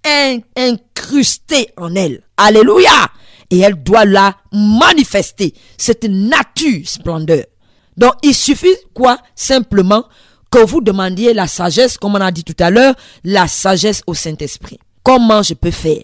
incrustée en elle. Alléluia. Et elle doit la manifester, cette nature splendeur. Donc il suffit quoi? Simplement que vous demandiez la sagesse, comme on a dit tout à l'heure, la sagesse au Saint-Esprit. Comment je peux faire?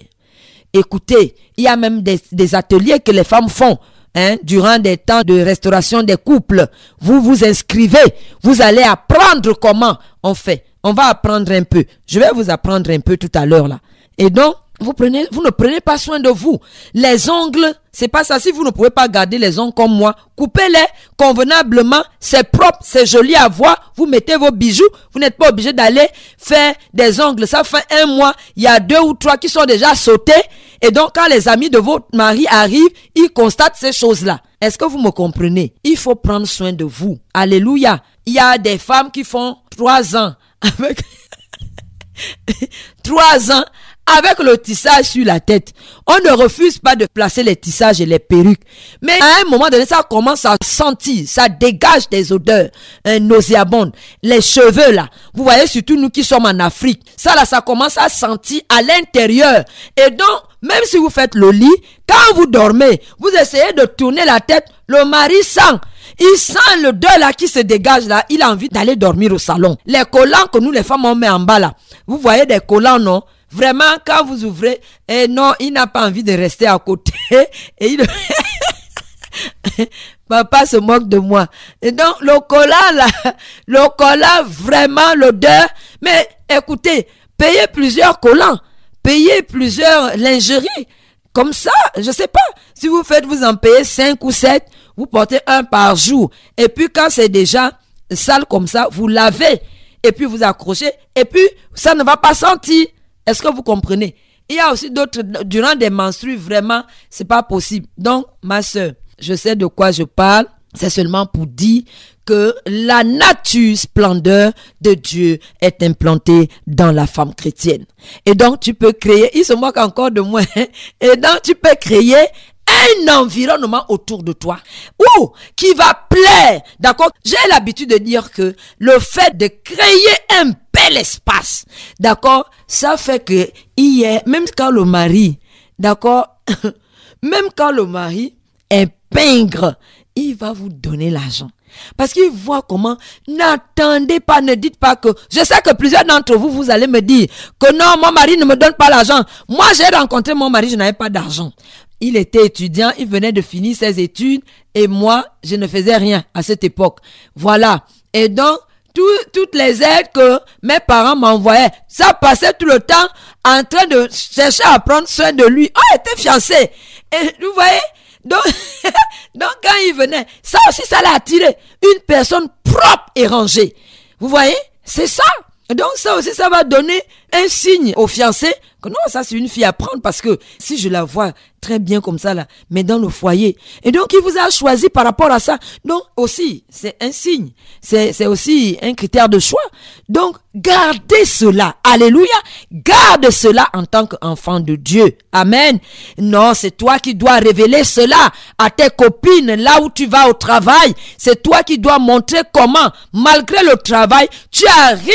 Écoutez, il y a même des, ateliers que les femmes font. Hein, durant des temps de restauration des couples, vous vous inscrivez, vous allez apprendre comment on fait. On va apprendre un peu. Je vais vous apprendre un peu tout à l'heure là. Et donc, vous prenez, vous ne prenez pas soin de vous. Les ongles, c'est pas ça. Si vous ne pouvez pas garder les ongles comme moi, coupez-les convenablement. C'est propre, c'est joli à voir. Vous mettez vos bijoux. Vous n'êtes pas obligé d'aller faire des ongles. Ça fait un mois. Il y a deux ou trois qui sont déjà sautés. Et donc, quand les amis de votre mari arrivent, ils constatent ces choses-là. Est-ce que vous me comprenez? Il faut prendre soin de vous. Alléluia. Il y a des femmes qui font trois ans avec trois ans avec le tissage sur la tête. On ne refuse pas de placer les tissages et les perruques. Mais à un moment donné, ça commence à sentir, ça dégage des odeurs hein, nauséabondes. Les cheveux là, vous voyez surtout nous qui sommes en Afrique, ça là, ça commence à sentir à l'intérieur. Et donc, même si vous faites le lit, quand vous dormez, vous essayez de tourner la tête, le mari sent. Il sent le deuil là qui se dégage là. Il a envie d'aller dormir au salon. Les collants que nous les femmes on met en bas là. Vous voyez des collants non? Vraiment, quand vous ouvrez, et eh non, il n'a pas envie de rester à côté. Et il... Papa se moque de moi. Et donc, le collant, là, le collant, vraiment, l'odeur. Mais écoutez, payez plusieurs collants, payez plusieurs lingeries. Comme ça, je sais pas. Si vous faites, vous en payez cinq ou sept, vous portez un par jour. Et puis, quand c'est déjà sale comme ça, vous lavez. Et puis, vous accrochez. Et puis, ça ne va pas sentir. Est-ce que vous comprenez? Il y a aussi d'autres, durant des menstrues, vraiment, c'est pas possible. Donc, ma soeur, je sais de quoi je parle. C'est seulement pour dire que la nature splendeur de Dieu est implantée dans la femme chrétienne. Et donc tu peux créer, il se moque encore de moi, hein. et donc tu peux créer un environnement autour de toi ou qui va plaire. D'accord? J'ai l'habitude de dire que le fait de créer un bel espace, d'accord Ça fait que hier, même quand le mari, d'accord Même quand le mari est pingre, il va vous donner l'argent. Parce qu'il voit comment, n'attendez pas, ne dites pas que, je sais que plusieurs d'entre vous, vous allez me dire que non, mon mari ne me donne pas l'argent. Moi, j'ai rencontré mon mari, je n'avais pas d'argent. Il était étudiant, il venait de finir ses études et moi, je ne faisais rien à cette époque. Voilà. Et donc, toutes les aides que mes parents m'envoyaient, ça passait tout le temps en train de chercher à prendre soin de lui. Oh, il était fiancé. Et vous voyez, donc, donc quand il venait, ça aussi, ça l'a attiré. Une personne propre et rangée. Vous voyez, c'est ça. Donc ça aussi, ça va donner un signe au fiancé que non, ça c'est une fille à prendre parce que si je la vois très bien comme ça là, mais dans le foyer. Et donc il vous a choisi par rapport à ça. Donc aussi, c'est un signe. C'est aussi un critère de choix. Donc gardez cela. Alléluia. Garde cela en tant qu'enfant de Dieu. Amen. Non, c'est toi qui dois révéler cela à tes copines là où tu vas au travail. C'est toi qui dois montrer comment, malgré le travail, tu arrives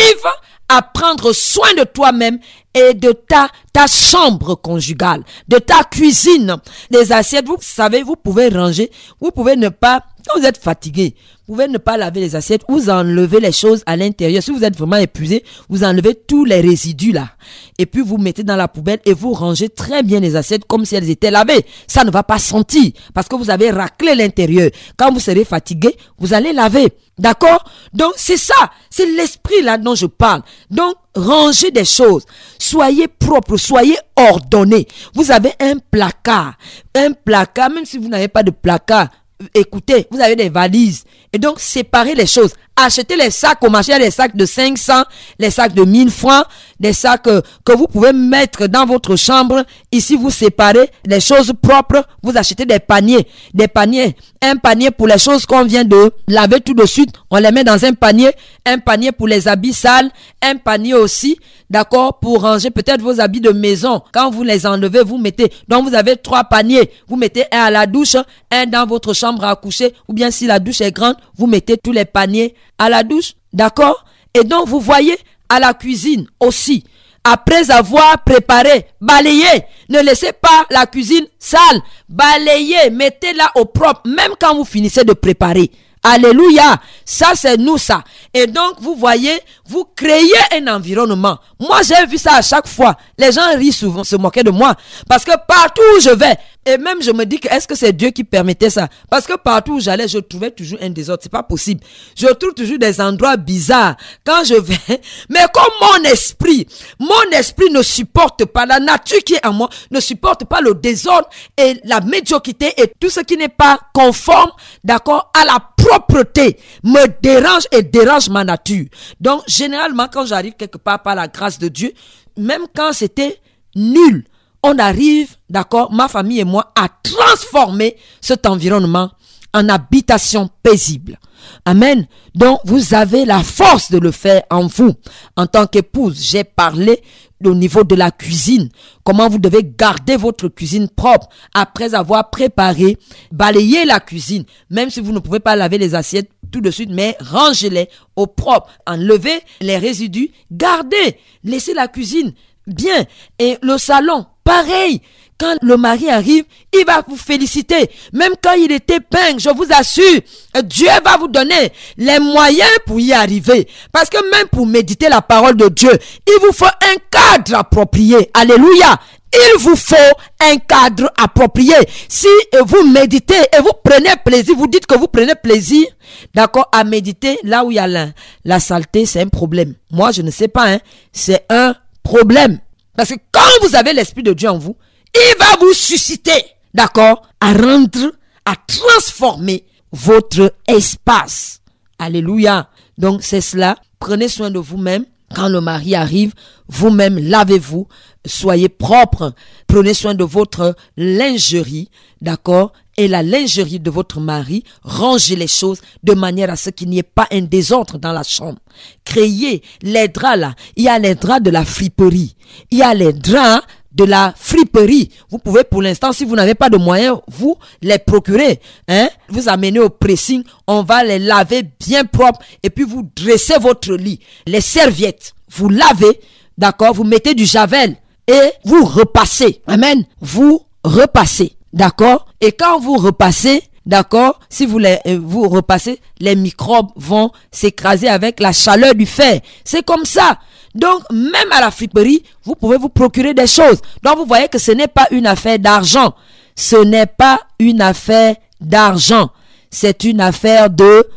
à prendre soin de toi-même et de ta, ta chambre conjugale, de ta cuisine. Les assiettes, vous savez, vous pouvez ranger, vous pouvez ne pas, quand vous êtes fatigué, vous pouvez ne pas laver les assiettes, vous enlevez les choses à l'intérieur. Si vous êtes vraiment épuisé, vous enlevez tous les résidus là. Et puis vous mettez dans la poubelle et vous rangez très bien les assiettes comme si elles étaient lavées. Ça ne va pas sentir parce que vous avez raclé l'intérieur. Quand vous serez fatigué, vous allez laver. D'accord? Donc c'est ça, c'est l'esprit là dont je parle. Donc rangez des choses, soyez propre, soyez ordonné. Vous avez un placard, un placard, même si vous n'avez pas de placard, écoutez, vous avez des valises. Et donc, séparez les choses. Achetez les sacs au marché, les sacs de 500, les sacs de 1000 francs, des sacs que vous pouvez mettre dans votre chambre. Ici, vous séparez les choses propres. Vous achetez des paniers, des paniers. Un panier pour les choses qu'on vient de laver tout de suite. On les met dans un panier. Un panier pour les habits sales. Un panier aussi, d'accord, pour ranger peut-être vos habits de maison. Quand vous les enlevez, vous mettez. Donc, vous avez trois paniers. Vous mettez un à la douche, un dans votre chambre à coucher. Ou bien si la douche est grande, vous mettez tous les paniers à la douche. D'accord? Et donc, vous voyez, à la cuisine aussi. Après avoir préparé, balayé, ne laissez pas la cuisine sale. Balayez, mettez-la au propre, même quand vous finissez de préparer. Alléluia. Ça, c'est nous, ça. Et donc, vous voyez, vous créez un environnement. Moi, j'ai vu ça à chaque fois. Les gens rient souvent, se moquaient de moi. Parce que partout où je vais, et même je me dis que est-ce que c'est Dieu qui permettait ça? Parce que partout où j'allais, je trouvais toujours un désordre. C'est pas possible. Je trouve toujours des endroits bizarres quand je vais. Mais comme mon esprit, mon esprit ne supporte pas, la nature qui est en moi ne supporte pas le désordre et la médiocrité et tout ce qui n'est pas conforme, d'accord, à la propreté me dérange et dérange ma nature. Donc, généralement, quand j'arrive quelque part par la grâce de Dieu, même quand c'était nul, on arrive, d'accord, ma famille et moi, à transformer cet environnement en habitation paisible. Amen. Donc, vous avez la force de le faire en vous. En tant qu'épouse, j'ai parlé au niveau de la cuisine. Comment vous devez garder votre cuisine propre après avoir préparé, balayé la cuisine. Même si vous ne pouvez pas laver les assiettes tout de suite, mais rangez-les au propre. Enlevez les résidus. Gardez. Laissez la cuisine bien. Et le salon, pareil. Quand le mari arrive, il va vous féliciter. Même quand il était peigne, je vous assure, Dieu va vous donner les moyens pour y arriver. Parce que même pour méditer la parole de Dieu, il vous faut un cadre approprié. Alléluia. Il vous faut un cadre approprié. Si vous méditez et vous prenez plaisir, vous dites que vous prenez plaisir, d'accord, à méditer là où il y a la, la saleté, c'est un problème. Moi, je ne sais pas, hein, c'est un problème. Parce que quand vous avez l'Esprit de Dieu en vous, il va vous susciter, d'accord, à rendre, à transformer votre espace. Alléluia. Donc c'est cela. Prenez soin de vous-même. Quand le mari arrive, vous-même lavez-vous, soyez propre, prenez soin de votre lingerie, d'accord? Et la lingerie de votre mari, rangez les choses de manière à ce qu'il n'y ait pas un désordre dans la chambre. Créez les draps là, il y a les draps de la friperie, il y a les draps de la friperie. Vous pouvez pour l'instant, si vous n'avez pas de moyens, vous les procurer. Hein? Vous amenez au pressing, on va les laver bien propres et puis vous dressez votre lit. Les serviettes, vous lavez, d'accord? Vous mettez du javel et vous repassez. Amen. Vous repassez, d'accord? Et quand vous repassez, D'accord Si vous les, euh, vous repassez, les microbes vont s'écraser avec la chaleur du fer. C'est comme ça. Donc, même à la friperie, vous pouvez vous procurer des choses. Donc, vous voyez que ce n'est pas une affaire d'argent. Ce n'est pas une affaire d'argent. C'est une affaire de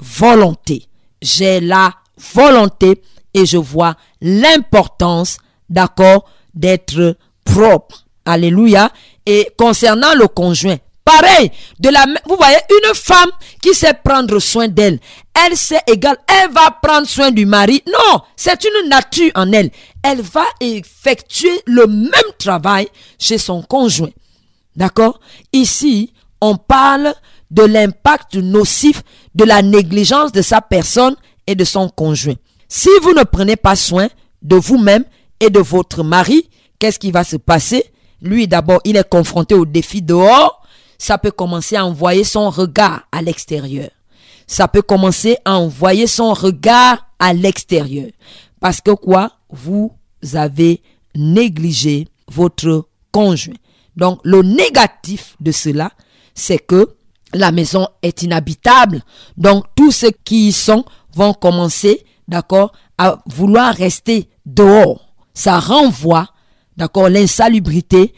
volonté. J'ai la volonté et je vois l'importance, d'accord, d'être propre. Alléluia. Et concernant le conjoint, Pareil, de la, vous voyez, une femme qui sait prendre soin d'elle, elle sait égal, elle va prendre soin du mari. Non, c'est une nature en elle. Elle va effectuer le même travail chez son conjoint. D'accord? Ici, on parle de l'impact nocif de la négligence de sa personne et de son conjoint. Si vous ne prenez pas soin de vous-même et de votre mari, qu'est-ce qui va se passer? Lui, d'abord, il est confronté au défi dehors ça peut commencer à envoyer son regard à l'extérieur. Ça peut commencer à envoyer son regard à l'extérieur. Parce que quoi? Vous avez négligé votre conjoint. Donc le négatif de cela, c'est que la maison est inhabitable. Donc tous ceux qui y sont vont commencer, d'accord, à vouloir rester dehors. Ça renvoie, d'accord, l'insalubrité,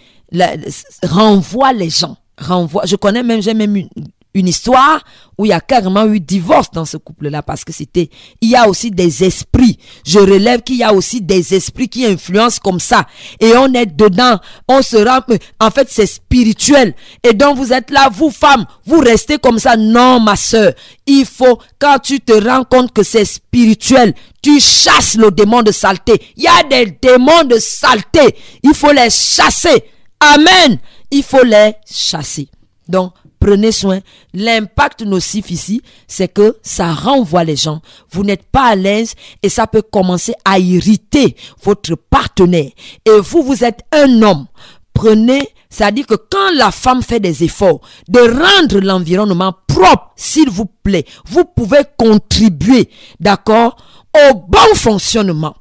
renvoie les gens. Renvoie. Je connais même, j'ai même une, une histoire où il y a carrément eu divorce dans ce couple-là parce que c'était, il y a aussi des esprits. Je relève qu'il y a aussi des esprits qui influencent comme ça. Et on est dedans. On se rend, en fait, c'est spirituel. Et donc, vous êtes là, vous femmes, vous restez comme ça. Non, ma soeur. Il faut, quand tu te rends compte que c'est spirituel, tu chasses le démon de saleté. Il y a des démons de saleté. Il faut les chasser. Amen. Il faut les chasser. Donc, prenez soin. L'impact nocif ici, c'est que ça renvoie les gens. Vous n'êtes pas à l'aise et ça peut commencer à irriter votre partenaire. Et vous, vous êtes un homme. Prenez, c'est-à-dire que quand la femme fait des efforts de rendre l'environnement propre, s'il vous plaît, vous pouvez contribuer, d'accord, au bon fonctionnement.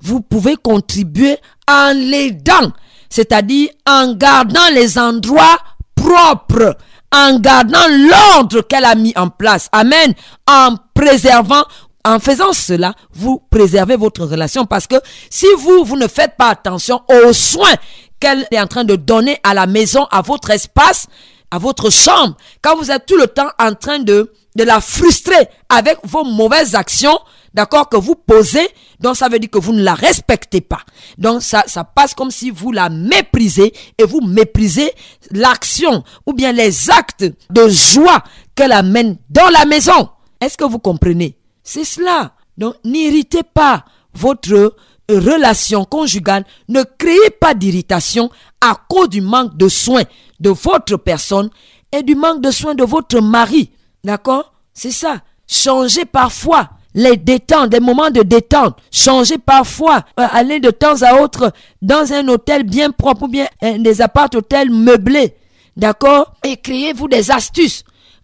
Vous pouvez contribuer en l'aidant, c'est-à-dire en gardant les endroits propres en gardant l'ordre qu'elle a mis en place. Amen. En préservant en faisant cela, vous préservez votre relation parce que si vous, vous ne faites pas attention aux soins qu'elle est en train de donner à la maison, à votre espace, à votre chambre, quand vous êtes tout le temps en train de, de la frustrer avec vos mauvaises actions, d'accord, que vous posez, donc ça veut dire que vous ne la respectez pas. Donc ça, ça passe comme si vous la méprisez et vous méprisez l'action ou bien les actes de joie qu'elle amène dans la maison. Est-ce que vous comprenez? C'est cela. Donc n'irritez pas votre relation conjugale, ne créez pas d'irritation à cause du manque de soins de votre personne et du manque de soins de votre mari. D'accord? C'est ça. Changez parfois les détentes, des moments de détente, changer parfois, euh, aller de temps à autre dans un hôtel bien propre ou bien euh, des appart hôtels meublés, d'accord? Et créez-vous des astuces.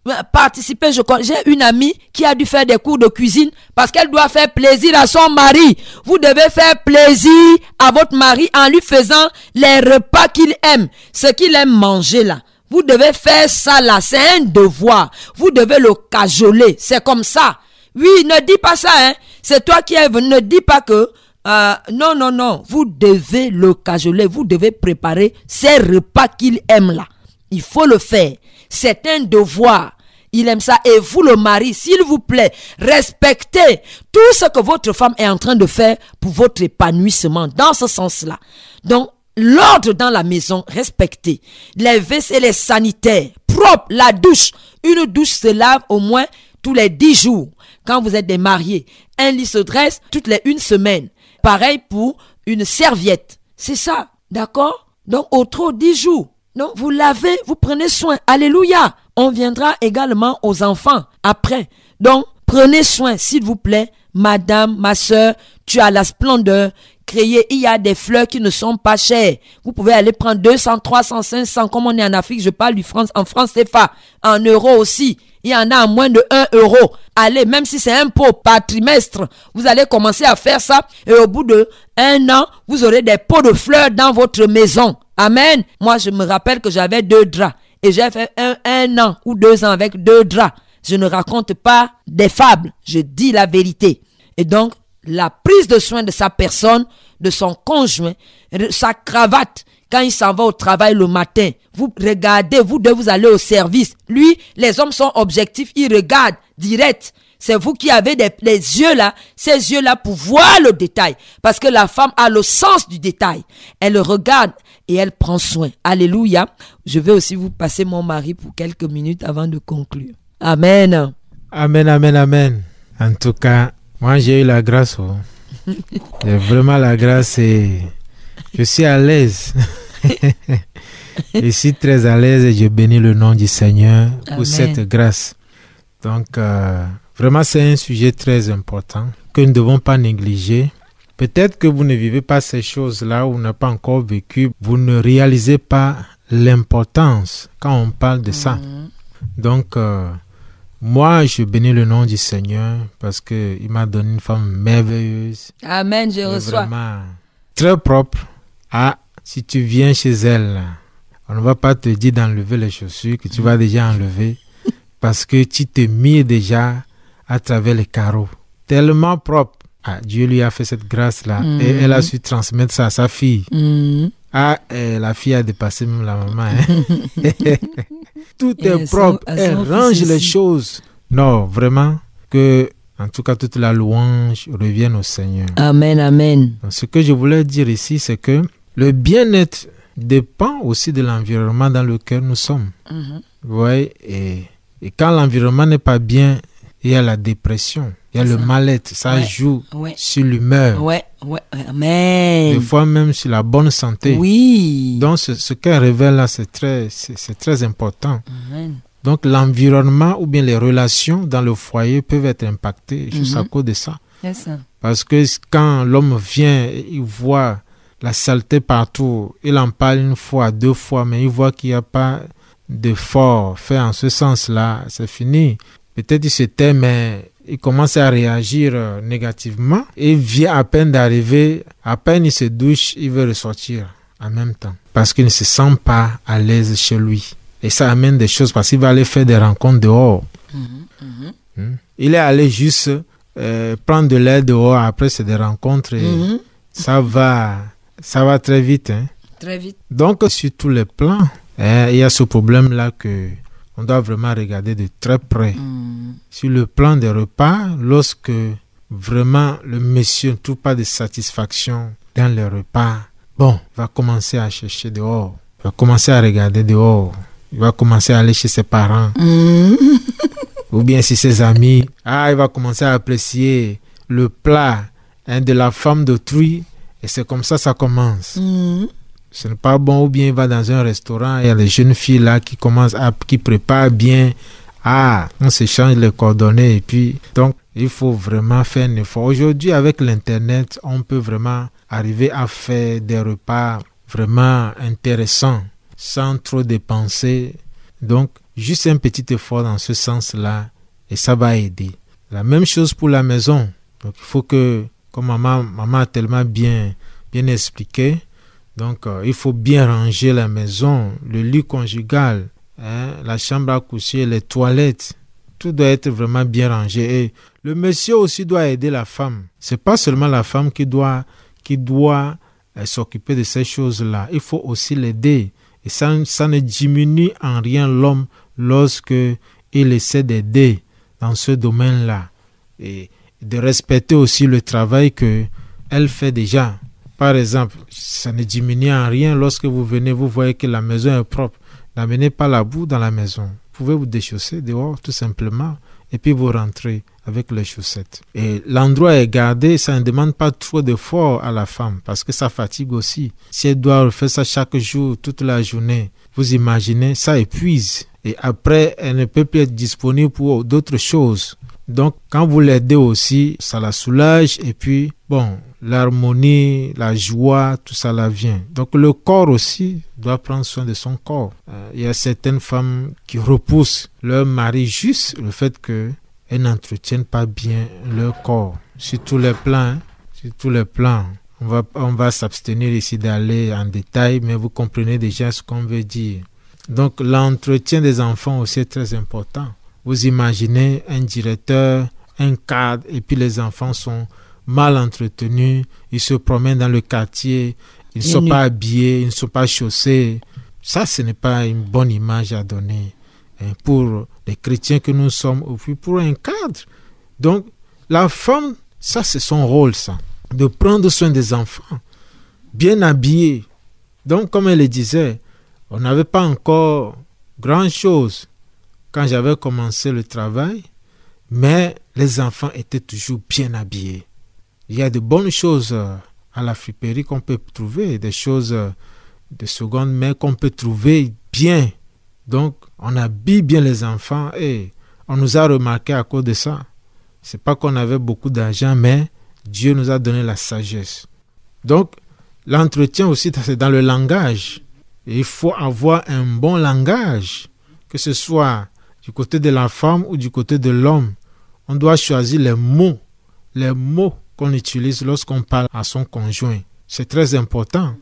Euh, participez, je j'ai une amie qui a dû faire des cours de cuisine parce qu'elle doit faire plaisir à son mari. Vous devez faire plaisir à votre mari en lui faisant les repas qu'il aime, ce qu'il aime manger là. Vous devez faire ça là, c'est un devoir. Vous devez le cajoler, c'est comme ça. Oui, ne dis pas ça, hein. C'est toi qui es. Ne dis pas que euh, non, non, non. Vous devez le cajoler. Vous devez préparer ces repas qu'il aime là. Il faut le faire. C'est un devoir. Il aime ça. Et vous, le mari, s'il vous plaît, respectez tout ce que votre femme est en train de faire pour votre épanouissement dans ce sens-là. Donc, l'ordre dans la maison, respectez. Les WC, les sanitaires, propre, la douche. Une douche se lave au moins tous les dix jours quand vous êtes des mariés. Un lit se dresse toutes les une semaine. Pareil pour une serviette. C'est ça. D'accord? Donc, au trop dix jours. Donc, vous lavez, vous prenez soin. Alléluia. On viendra également aux enfants après. Donc, prenez soin, s'il vous plaît. Madame, ma soeur, tu as la splendeur. Créer, il y a des fleurs qui ne sont pas chères. Vous pouvez aller prendre 200, 300, 500, comme on est en Afrique, je parle du France, en France, c'est pas. En euros aussi il y en a à moins de 1 euro. Allez, même si c'est un pot par trimestre, vous allez commencer à faire ça et au bout de un an, vous aurez des pots de fleurs dans votre maison. Amen. Moi, je me rappelle que j'avais deux draps et j'ai fait un, un an ou deux ans avec deux draps. Je ne raconte pas des fables, je dis la vérité. Et donc, la prise de soin de sa personne, de son conjoint, sa cravate, quand il s'en va au travail le matin, vous regardez, vous devez vous aller au service. Lui, les hommes sont objectifs, ils regardent direct. C'est vous qui avez des, les yeux là, ces yeux là pour voir le détail. Parce que la femme a le sens du détail. Elle regarde et elle prend soin. Alléluia. Je vais aussi vous passer mon mari pour quelques minutes avant de conclure. Amen. Amen, amen, amen. En tout cas, moi j'ai eu la grâce. Oh. vraiment la grâce et je suis à l'aise. je suis très à l'aise et je bénis le nom du Seigneur pour cette grâce. Donc, euh, vraiment, c'est un sujet très important que nous ne devons pas négliger. Peut-être que vous ne vivez pas ces choses-là ou n'avez pas encore vécu, vous ne réalisez pas l'importance quand on parle de ça. Mhm. Donc, euh, Moi, je bénis le nom du Seigneur parce qu'il m'a donné une femme merveilleuse. Amen, je reçois. Vraiment très propre. Ah, si tu viens chez elle, on ne va pas te dire d'enlever les chaussures que tu vas déjà enlever parce que tu te mis déjà à travers les carreaux. Tellement propre. Ah, Dieu lui a fait cette grâce-là et elle a su transmettre ça à sa fille. Mhm. Ah, eh, la fille a dépassé même la maman. hein. Tout Et est sont- propre. Elle range les choses. Non, vraiment, que, en tout cas, toute la louange revienne au Seigneur. Amen, amen. Donc, ce que je voulais dire ici, c'est que le bien-être dépend aussi de l'environnement dans lequel nous sommes. Mhm. Vous voyez, et, et quand l'environnement n'est pas bien, il y a la dépression, il y a le mal-être. Ça Ouais. joue Ouais. sur l'humeur, Ouais, ouais, amen. des fois même sur la bonne santé. Oui. Donc, ce, ce qu'elle révèle là, c'est très, c'est très important. Amen. Donc, l'environnement ou bien les relations dans le foyer peuvent être impactées juste à Mhm. cause de ça. Ça. Parce que quand l'homme vient, il voit la saleté partout. Il en parle une fois, deux fois, mais il voit qu'il n'y a pas d'effort fait en ce sens-là. C'est fini. Peut-être il se tait, mais il commence à réagir euh, négativement. Il vient à peine d'arriver, à peine il se douche, il veut ressortir en même temps. Parce qu'il ne se sent pas à l'aise chez lui. Et ça amène des choses parce qu'il va aller faire des rencontres dehors. Mhm, mhm. Hmm? Il est allé juste euh, prendre de l'air dehors. Après, c'est des rencontres et Mhm. ça va, ça va très vite. hein. Très vite. Donc, sur tous les plans, hein, il y a ce problème-là que on doit vraiment regarder de très près. Mhm. Sur le plan des repas, lorsque vraiment le monsieur ne trouve pas de satisfaction dans les repas, bon, il va commencer à chercher dehors. Il va commencer à regarder dehors. Il va commencer à aller chez ses parents Mhm. ou bien si ses amis, ah, il va commencer à apprécier le plat hein, de la femme d'autrui, et c'est comme ça ça commence. Mhm. Ce n'est pas bon, ou bien il va dans un restaurant, il y a les jeunes filles là qui commencent à, qui préparent bien, ah, on s'échange les coordonnées, et puis, donc, il faut vraiment faire un effort. Aujourd'hui, avec l'Internet, on peut vraiment arriver à faire des repas vraiment intéressants, sans trop dépenser. Donc, juste un petit effort dans ce sens-là, et ça va aider. La même chose pour la maison. Donc, il faut que, comme maman, maman a tellement bien, bien expliqué, donc euh, il faut bien ranger la maison, le lit conjugal, hein, la chambre à coucher, les toilettes. Tout doit être vraiment bien rangé. Et le monsieur aussi doit aider la femme. C'est pas seulement la femme qui doit, qui doit euh, s'occuper de ces choses-là. Il faut aussi l'aider. Et ça, ça ne diminue en rien l'homme lorsque il essaie d'aider dans ce domaine-là. Et de respecter aussi le travail que elle fait déjà. Par exemple, ça ne diminue en rien lorsque vous venez, vous voyez que la maison est propre. N'amenez pas la boue dans la maison. Vous pouvez vous déchausser dehors tout simplement et puis vous rentrez avec les chaussettes. Et l'endroit est gardé, ça ne demande pas trop d'effort à la femme parce que ça fatigue aussi. Si elle doit refaire ça chaque jour, toute la journée, vous imaginez, ça épuise. Et après, elle ne peut plus être disponible pour d'autres choses. Donc, quand vous l'aidez aussi, ça la soulage et puis, bon, l'harmonie, la joie, tout ça la vient. Donc, le corps aussi doit prendre soin de son corps. Euh, Il y a certaines femmes qui repoussent leur mari juste le fait que elles n'entretiennent pas bien leur corps. Sur tous les plans, hein, sur tous les plans. On va, on va s'abstenir ici d'aller en détail, mais vous comprenez déjà ce qu'on veut dire. Donc, l'entretien des enfants aussi est très important. Vous imaginez un directeur, un cadre, et puis les enfants sont mal entretenus, ils se promènent dans le quartier, ils ne sont pas habillés, ils ne sont pas chaussés. Ça, ce n'est pas une bonne image à donner hein, pour les chrétiens que nous sommes, ou puis pour un cadre. Donc, la femme, ça, c'est son rôle, ça, de prendre soin des enfants, bien habillés. Donc, comme elle le disait, on n'avait pas encore grand-chose quand j'avais commencé le travail, mais les enfants étaient toujours bien habillés. Il y a de bonnes choses euh, à la friperie qu'on peut trouver, des choses euh, de seconde main qu'on peut trouver bien. Donc, on habille bien les enfants et on nous a remarqué à cause de ça. C'est pas qu'on avait beaucoup d'argent, mais Dieu nous a donné la sagesse. Donc, l'entretien aussi, c'est dans le langage. Il faut avoir un bon langage, que ce soit, du côté de la femme ou du côté de l'homme, on doit choisir les mots, les mots qu'on utilise lorsqu'on parle à son conjoint. C'est très important.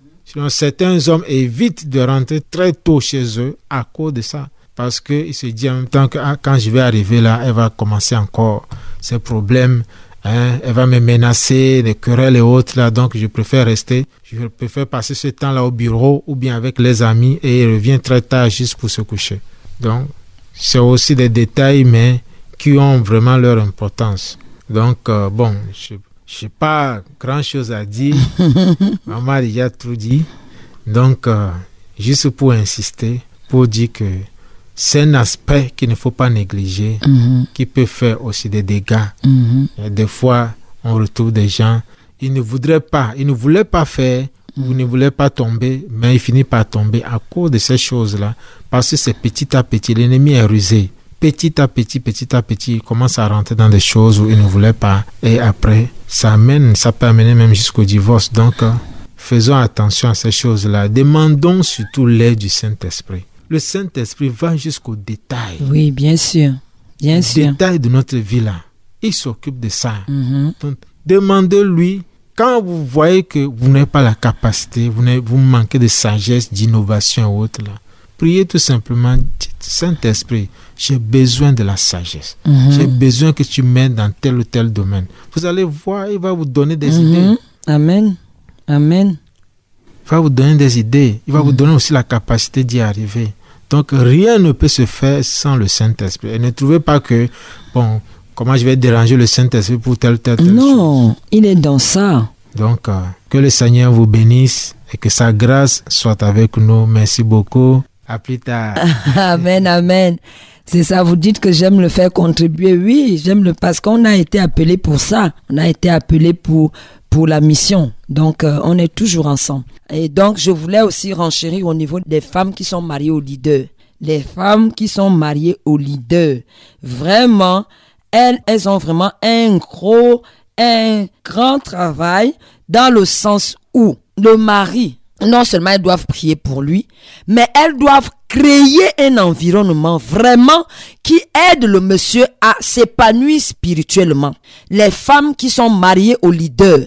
Certains hommes évitent de rentrer très tôt chez eux à cause de ça. Parce qu'ils se disent en même temps que ah, quand je vais arriver là, elle va commencer encore ses problèmes. Hein, elle va me menacer, les querelles et autres là. Donc, je préfère rester. Je préfère passer ce temps-là au bureau ou bien avec les amis et il revient très tard juste pour se coucher. Donc, c'est aussi des détails, mais qui ont vraiment leur importance. Donc, euh, bon, je n'ai pas grand-chose à dire. Maman a déjà tout dit. Donc, euh, juste pour insister, pour dire que c'est un aspect qu'il ne faut pas négliger, Mhm. qui peut faire aussi des dégâts. Mhm. Des fois, on retrouve des gens, ils ne voudraient pas, ils ne voulaient pas faire, ou ne voulaient pas tomber, mais ils finissent par tomber à cause de ces choses-là. Parce que c'est petit à petit, l'ennemi est rusé. Petit à petit, petit à petit, il commence à rentrer dans des choses où il ne voulait pas. Et après, ça amène, ça peut amener même jusqu'au divorce. Donc, euh, faisons attention à ces choses-là. Demandons surtout l'aide du Saint-Esprit. Le Saint-Esprit va jusqu'au détail. Oui, bien sûr. Bien sûr. Détail de notre vie là. Il s'occupe de ça. Mhm. Donc, demandez-lui, quand vous voyez que vous n'avez pas la capacité, vous, vous manquez de sagesse, d'innovation et autres, là, priez tout simplement, dites, Saint-Esprit, j'ai besoin de la sagesse. Mhm. J'ai besoin que tu m'aides dans tel ou tel domaine. Vous allez voir, il va vous donner des Mhm. idées. Amen. Amen. Il va vous donner des idées. Il va vous donner aussi la capacité d'y arriver. Donc, rien ne peut se faire sans le Saint-Esprit. Et ne trouvez pas que, bon, comment je vais déranger le Saint-Esprit pour telle, telle, telle chose. Non, il est dans ça. Donc, euh, que le Seigneur vous bénisse et que sa grâce soit avec nous. Merci beaucoup. À plus tard. Amen, amen. C'est ça, vous dites que j'aime le faire contribuer. Oui, j'aime le parce qu'on a été appelé pour ça. On a été appelé pour pour la mission. Donc euh, on est toujours ensemble. Et donc je voulais aussi renchérir au niveau des femmes qui sont mariées aux leaders. Les femmes qui sont mariées aux leaders. Vraiment, elles elles ont vraiment un gros un grand travail dans le sens où le mari non seulement elles doivent prier pour lui, mais elles doivent créer un environnement vraiment qui aide le monsieur à s'épanouir spirituellement. Les femmes qui sont mariées aux leaders,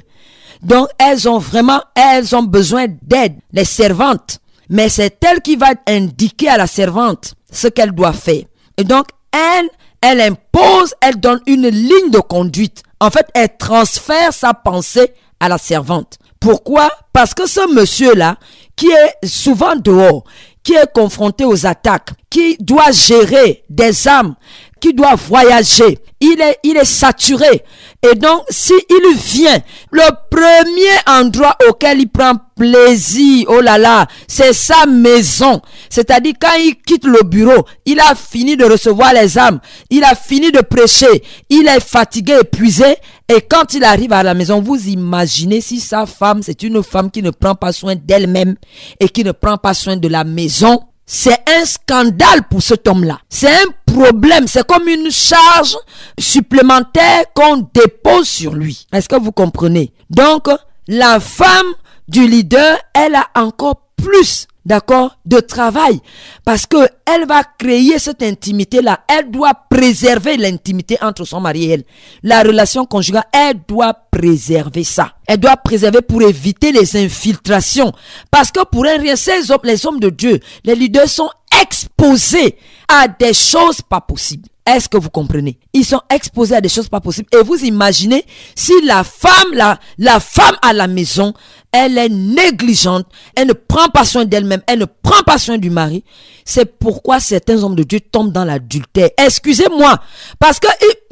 donc elles ont vraiment, elles ont besoin d'aide, les servantes. Mais c'est elle qui va indiquer à la servante ce qu'elle doit faire. Et donc elle, elle impose, elle donne une ligne de conduite. En fait, elle transfère sa pensée à la servante. Pourquoi? Parce que ce monsieur-là, qui est souvent dehors, qui est confronté aux attaques, qui doit gérer des âmes, qui doit voyager, il est, il est saturé. Et donc, si il vient, le premier endroit auquel il prend plaisir, oh là là, c'est sa maison. C'est-à-dire quand il quitte le bureau, il a fini de recevoir les âmes, il a fini de prêcher, il est fatigué, épuisé, et quand il arrive à la maison, vous imaginez si sa femme, c'est une femme qui ne prend pas soin d'elle-même et qui ne prend pas soin de la maison, c'est un scandale pour cet homme-là. C'est un problème. C'est comme une charge supplémentaire qu'on dépose sur lui. Est-ce que vous comprenez? Donc, la femme du leader, elle a encore plus d'accord, de travail. Parce que elle va créer cette intimité-là. Elle doit préserver l'intimité entre son mari et elle. La relation conjugale, elle doit préserver ça. Elle doit préserver pour éviter les infiltrations. Parce que pour un rien, ces hommes, les hommes de Dieu, les leaders sont exposés à des choses pas possibles. Est-ce que vous comprenez? Ils sont exposés à des choses pas possibles. Et vous imaginez si la femme, la, la femme à la maison, elle est négligente, elle ne prend pas soin d'elle-même, elle ne prend pas soin du mari. C'est pourquoi certains hommes de Dieu tombent dans l'adultère. Excusez-moi, parce que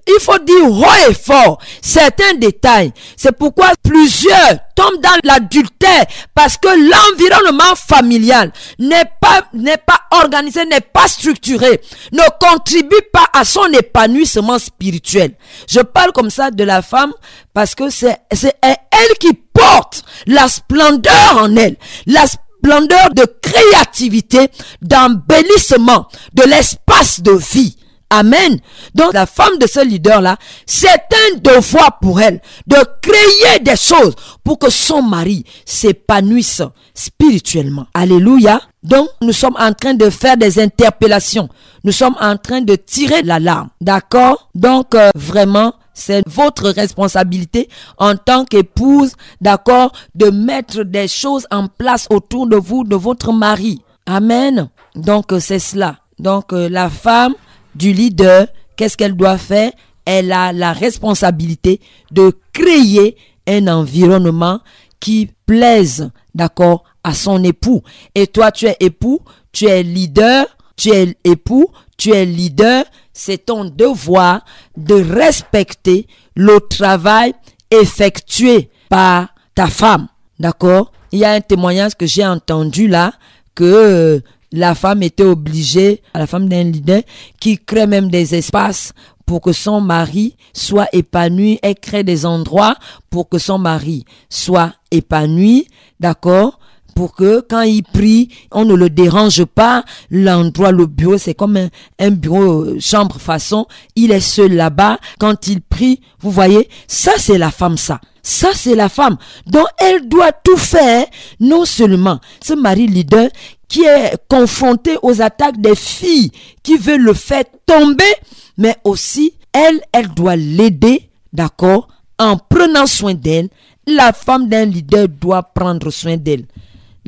il, faut dire haut et fort certains détails. C'est pourquoi plusieurs tombent dans l'adultère parce que l'environnement familial n'est pas, n'est pas organisé, n'est pas structuré, ne contribue pas à son épanouissement spirituel. Je parle comme ça de la femme parce que c'est, c'est elle qui porte la splendeur en elle, la splendeur de créativité, d'embellissement de l'espace de vie. Amen. Donc la femme de ce leader-là, c'est un devoir pour elle de créer des choses pour que son mari s'épanouisse spirituellement. Alléluia. Donc nous sommes en train de faire des interpellations. Nous sommes en train de tirer l'alarme. D'accord? Donc euh, vraiment, c'est votre responsabilité en tant qu'épouse, d'accord, de mettre des choses en place autour de vous, de votre mari. Amen. Donc euh, c'est cela. Donc euh, la femme du leader, qu'est-ce qu'elle doit faire? Elle a la responsabilité de créer un environnement qui plaise, d'accord, à son époux. Et toi, tu es époux, tu es leader, tu es époux, tu es leader, c'est ton devoir de respecter le travail effectué par ta femme. D'accord? Il y a un témoignage que j'ai entendu là, que euh, la femme était obligée, la femme d'un leader, qui crée même des espaces pour que son mari soit épanoui. Elle crée des endroits pour que son mari soit épanoui. D'accord? Pour que quand il prie, on ne le dérange pas. L'endroit, le bureau, c'est comme un, bureau euh, chambre façon. Il est seul là-bas. Quand il prie, vous voyez, ça c'est la femme, ça. Ça c'est la femme. Donc elle doit tout faire, non seulement ce mari leader qui est confronté aux attaques des filles qui veulent le faire tomber, mais aussi elle, elle doit l'aider, d'accord, en prenant soin d'elle. La femme d'un leader doit prendre soin d'elle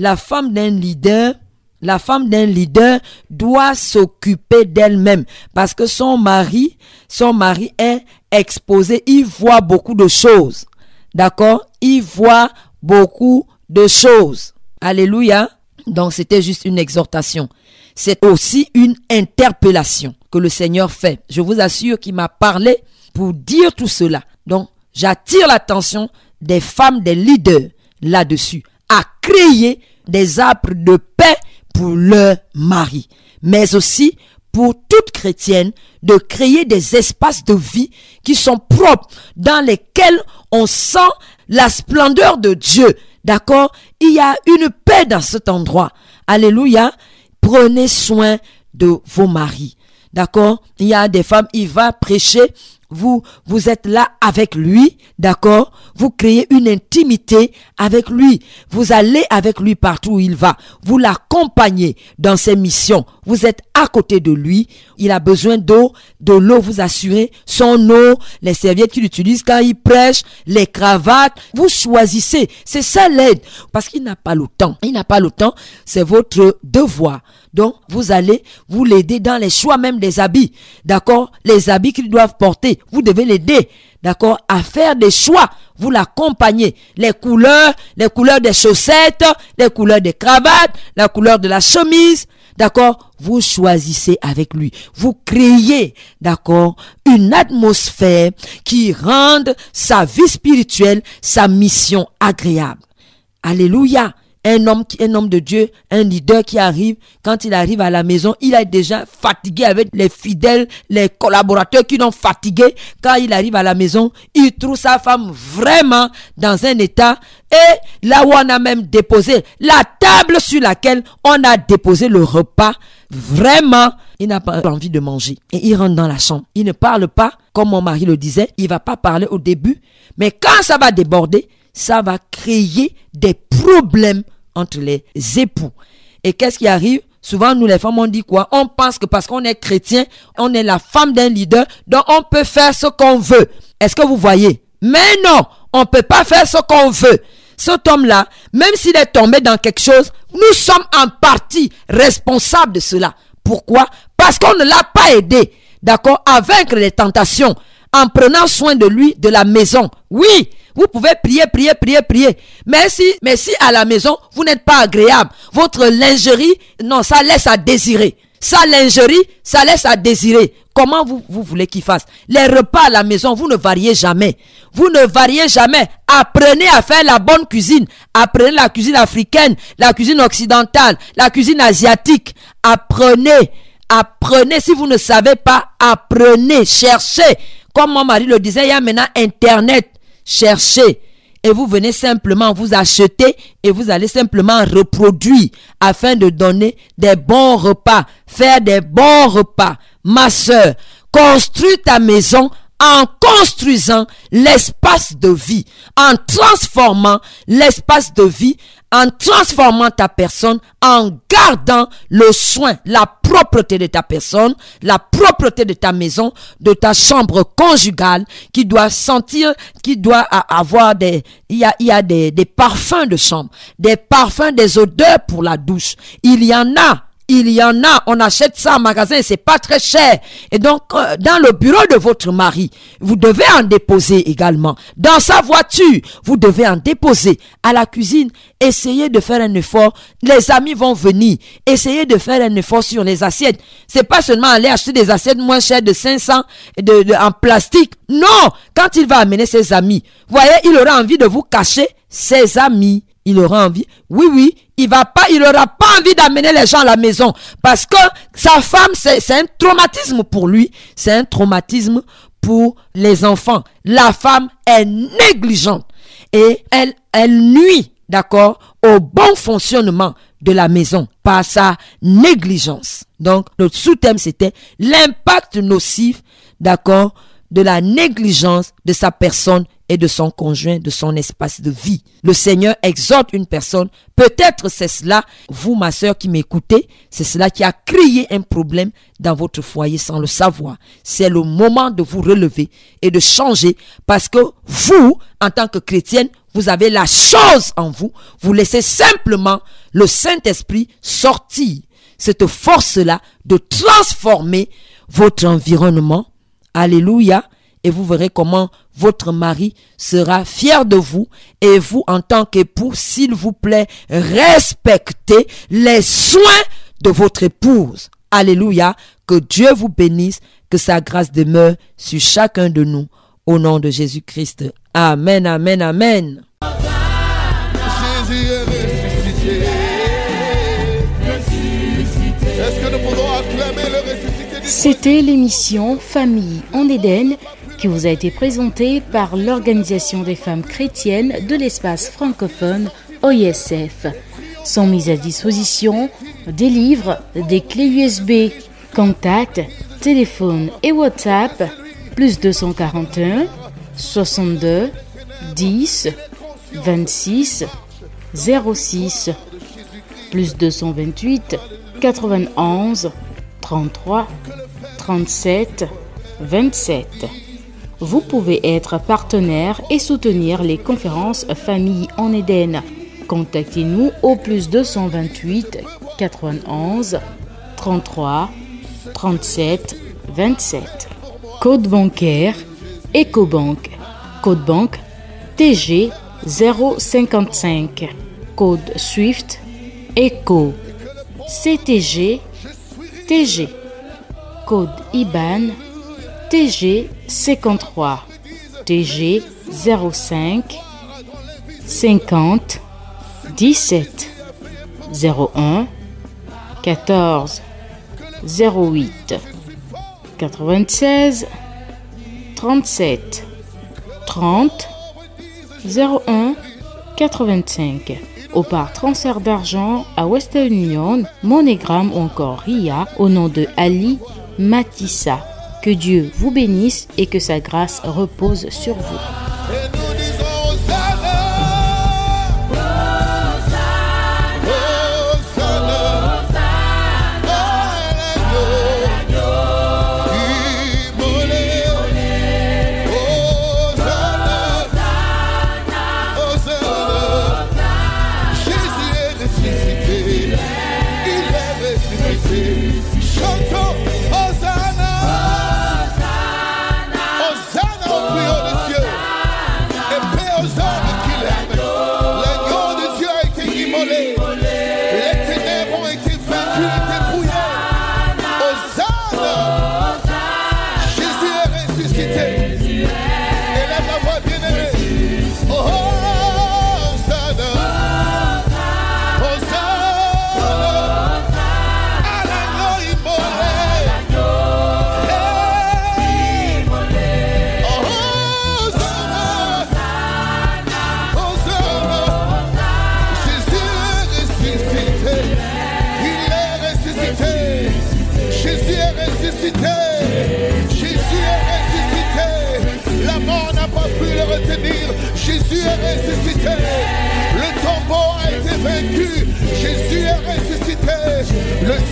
la femme d'un leader, la femme d'un leader doit s'occuper d'elle-même parce que son mari, son mari est exposé, il voit beaucoup de choses. D'accord? Il voit beaucoup de choses. Alléluia. Donc c'était juste une exhortation. C'est aussi une interpellation que le Seigneur fait. Je vous assure qu'il m'a parlé pour dire tout cela. Donc j'attire l'attention des femmes, des leaders là-dessus, à créer des arbres de paix pour leur mari, mais aussi pour toute chrétienne de créer des espaces de vie qui sont propres, dans lesquels on sent la splendeur de Dieu. D'accord? Il y a une paix dans cet endroit. Alléluia. Prenez soin de vos maris. D'accord? Il y a des femmes, il va prêcher vous, vous êtes là avec lui, d'accord? Vous créez une intimité avec lui. Vous allez avec lui partout où il va. Vous l'accompagnez dans ses missions. Vous êtes à côté de lui. Il a besoin d'eau, de l'eau, vous assurez son eau, les serviettes qu'il utilise quand il prêche, les cravates. Vous choisissez. C'est ça l'aide. Parce qu'il n'a pas le temps. Il n'a pas le temps. C'est votre devoir. Donc, vous allez vous l'aider dans les choix même des habits. D'accord? Les habits qu'ils doivent porter. Vous devez l'aider. D'accord? À faire des choix. Vous l'accompagnez. Les couleurs, les couleurs des chaussettes, les couleurs des cravates, la couleur de la chemise. D'accord? Vous choisissez avec lui. Vous créez, d'accord, une atmosphère qui rende sa vie spirituelle, sa mission agréable. Alléluia un homme, de Dieu, un leader qui arrive, quand il arrive à la maison, il est déjà fatigué avec les fidèles, les collaborateurs qui l'ont fatigué. Quand il arrive à la maison, il trouve sa femme vraiment dans un état et là où on a même déposé la table sur laquelle on a déposé le repas, vraiment, il n'a pas envie de manger. Et il rentre dans la chambre. Il ne parle pas, comme mon mari le disait, il va pas parler au début, mais quand ça va déborder, ça va créer des problèmes entre les époux. Et qu'est-ce qui arrive? Souvent, nous les femmes, on dit quoi? On pense que parce qu'on est chrétien, on est la femme d'un leader, donc on peut faire ce qu'on veut. Est-ce que vous voyez? Mais non, on ne peut pas faire ce qu'on veut. Cet homme-là, même s'il est tombé dans quelque chose, nous sommes en partie responsables de cela. Pourquoi? Parce qu'on ne l'a pas aidé, d'accord, à vaincre les tentations en prenant soin de lui, de la maison. Oui, vous pouvez prier, prier, prier, prier. Mais si, à la maison, vous n'êtes pas agréable, votre lingerie, non, ça laisse à désirer. Sa lingerie, ça laisse à désirer. Comment vous, vous voulez qu'il fasse? Les repas à la maison, vous ne variez jamais. Vous ne variez jamais. Apprenez à faire la bonne cuisine. Apprenez la cuisine africaine, la cuisine occidentale, la cuisine asiatique. Apprenez. Apprenez. Si vous ne savez pas, apprenez. Cherchez. Comme mon mari le disait, il y a maintenant Internet cherchez et vous venez simplement vous acheter et vous allez simplement reproduire afin de donner des bons repas, faire des bons repas. ma sœur, construis ta maison en construisant l'espace de vie, en transformant l'espace de vie, en transformant ta personne, en gardant le soin, la propreté de ta personne, la propreté de ta maison, de ta chambre conjugale, qui doit sentir, qui doit avoir des, il y a, des, des parfums de chambre, des parfums, des odeurs pour la douche. Il y en a il y en a, on achète ça en magasin, c'est pas très cher. Et donc, euh, dans le bureau de votre mari, vous devez en déposer également. Dans sa voiture, vous devez en déposer. À la cuisine, essayez de faire un effort. Les amis vont venir. Essayez de faire un effort sur les assiettes. C'est pas seulement aller acheter des assiettes moins chères de 500 de, en plastique. Non! Quand il va amener ses amis, voyez, il aura envie de vous cacher ses amis il aura envie. Oui, oui, il va pas, il aura pas envie d'amener les gens à la maison parce que sa femme, c'est un traumatisme pour lui. C'est un traumatisme pour les enfants. La femme est négligente et elle, nuit, d'accord, au bon fonctionnement de la maison par sa négligence. Donc, notre sous-thème, c'était l'impact nocif, d'accord, de la négligence de sa personne et de son conjoint, de son espace de vie. Le Seigneur exhorte une personne. Peut-être c'est cela, vous, ma soeur qui m'écoutez, c'est cela qui a créé un problème dans votre foyer sans le savoir. C'est le moment de vous relever et de changer parce que vous, en tant que chrétienne, vous avez la chose en vous. Vous laissez simplement le Saint-Esprit sortir cette force-là de transformer votre environnement. Alléluia et vous verrez comment votre mari sera fier de vous et vous en tant qu'époux, s'il vous plaît, respectez les soins de votre épouse. Alléluia. Que Dieu vous bénisse, que sa grâce demeure sur chacun de nous. Au nom de Jésus-Christ. Amen, amen, amen. C'était l'émission Famille en Éden qui vous a été présenté par l'Organisation des femmes chrétiennes de l'espace francophone OISF. Sont mises à disposition des livres, des clés USB, contacts, téléphone et WhatsApp, plus 241 62 10 26 06 plus 228 91 33 37 27 vous pouvez être partenaire et soutenir les conférences Famille en Éden. Contactez-nous au plus 228 91 33 37 27. Code bancaire EcoBank. Code banque TG 055. Code SWIFT ECO CTG TG. Code IBAN TG 53 TG 05 50 17 01 14 08 96 37 30 01 85 ou par transfert d'argent à Western Union, MoneyGram ou encore RIA au nom de Ali Matissa. Que Dieu vous bénisse et que sa grâce repose sur vous.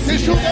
séjour